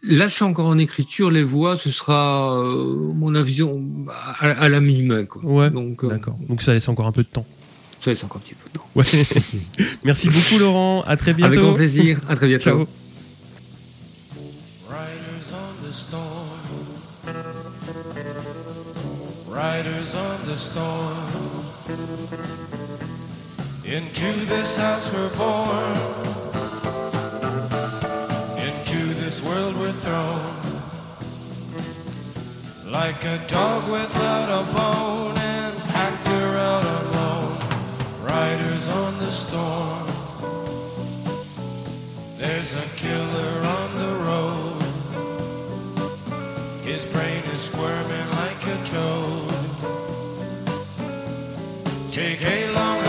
Là, je suis encore en écriture. Les voix, ce sera euh, mon avion à, la mi-main. Ouais. Donc, euh, d'accord. Donc ça laisse encore un peu de temps. Ça laisse encore un petit peu de temps. Ouais. [laughs] Merci beaucoup, Laurent. À très bientôt. Avec grand plaisir. À très bientôt. Ciao. Riders on the storm. Into this house we're born. Like a dog without a bone and actor out alone. Riders on the storm. There's a killer on the road. His brain is squirming like a toad. Take a long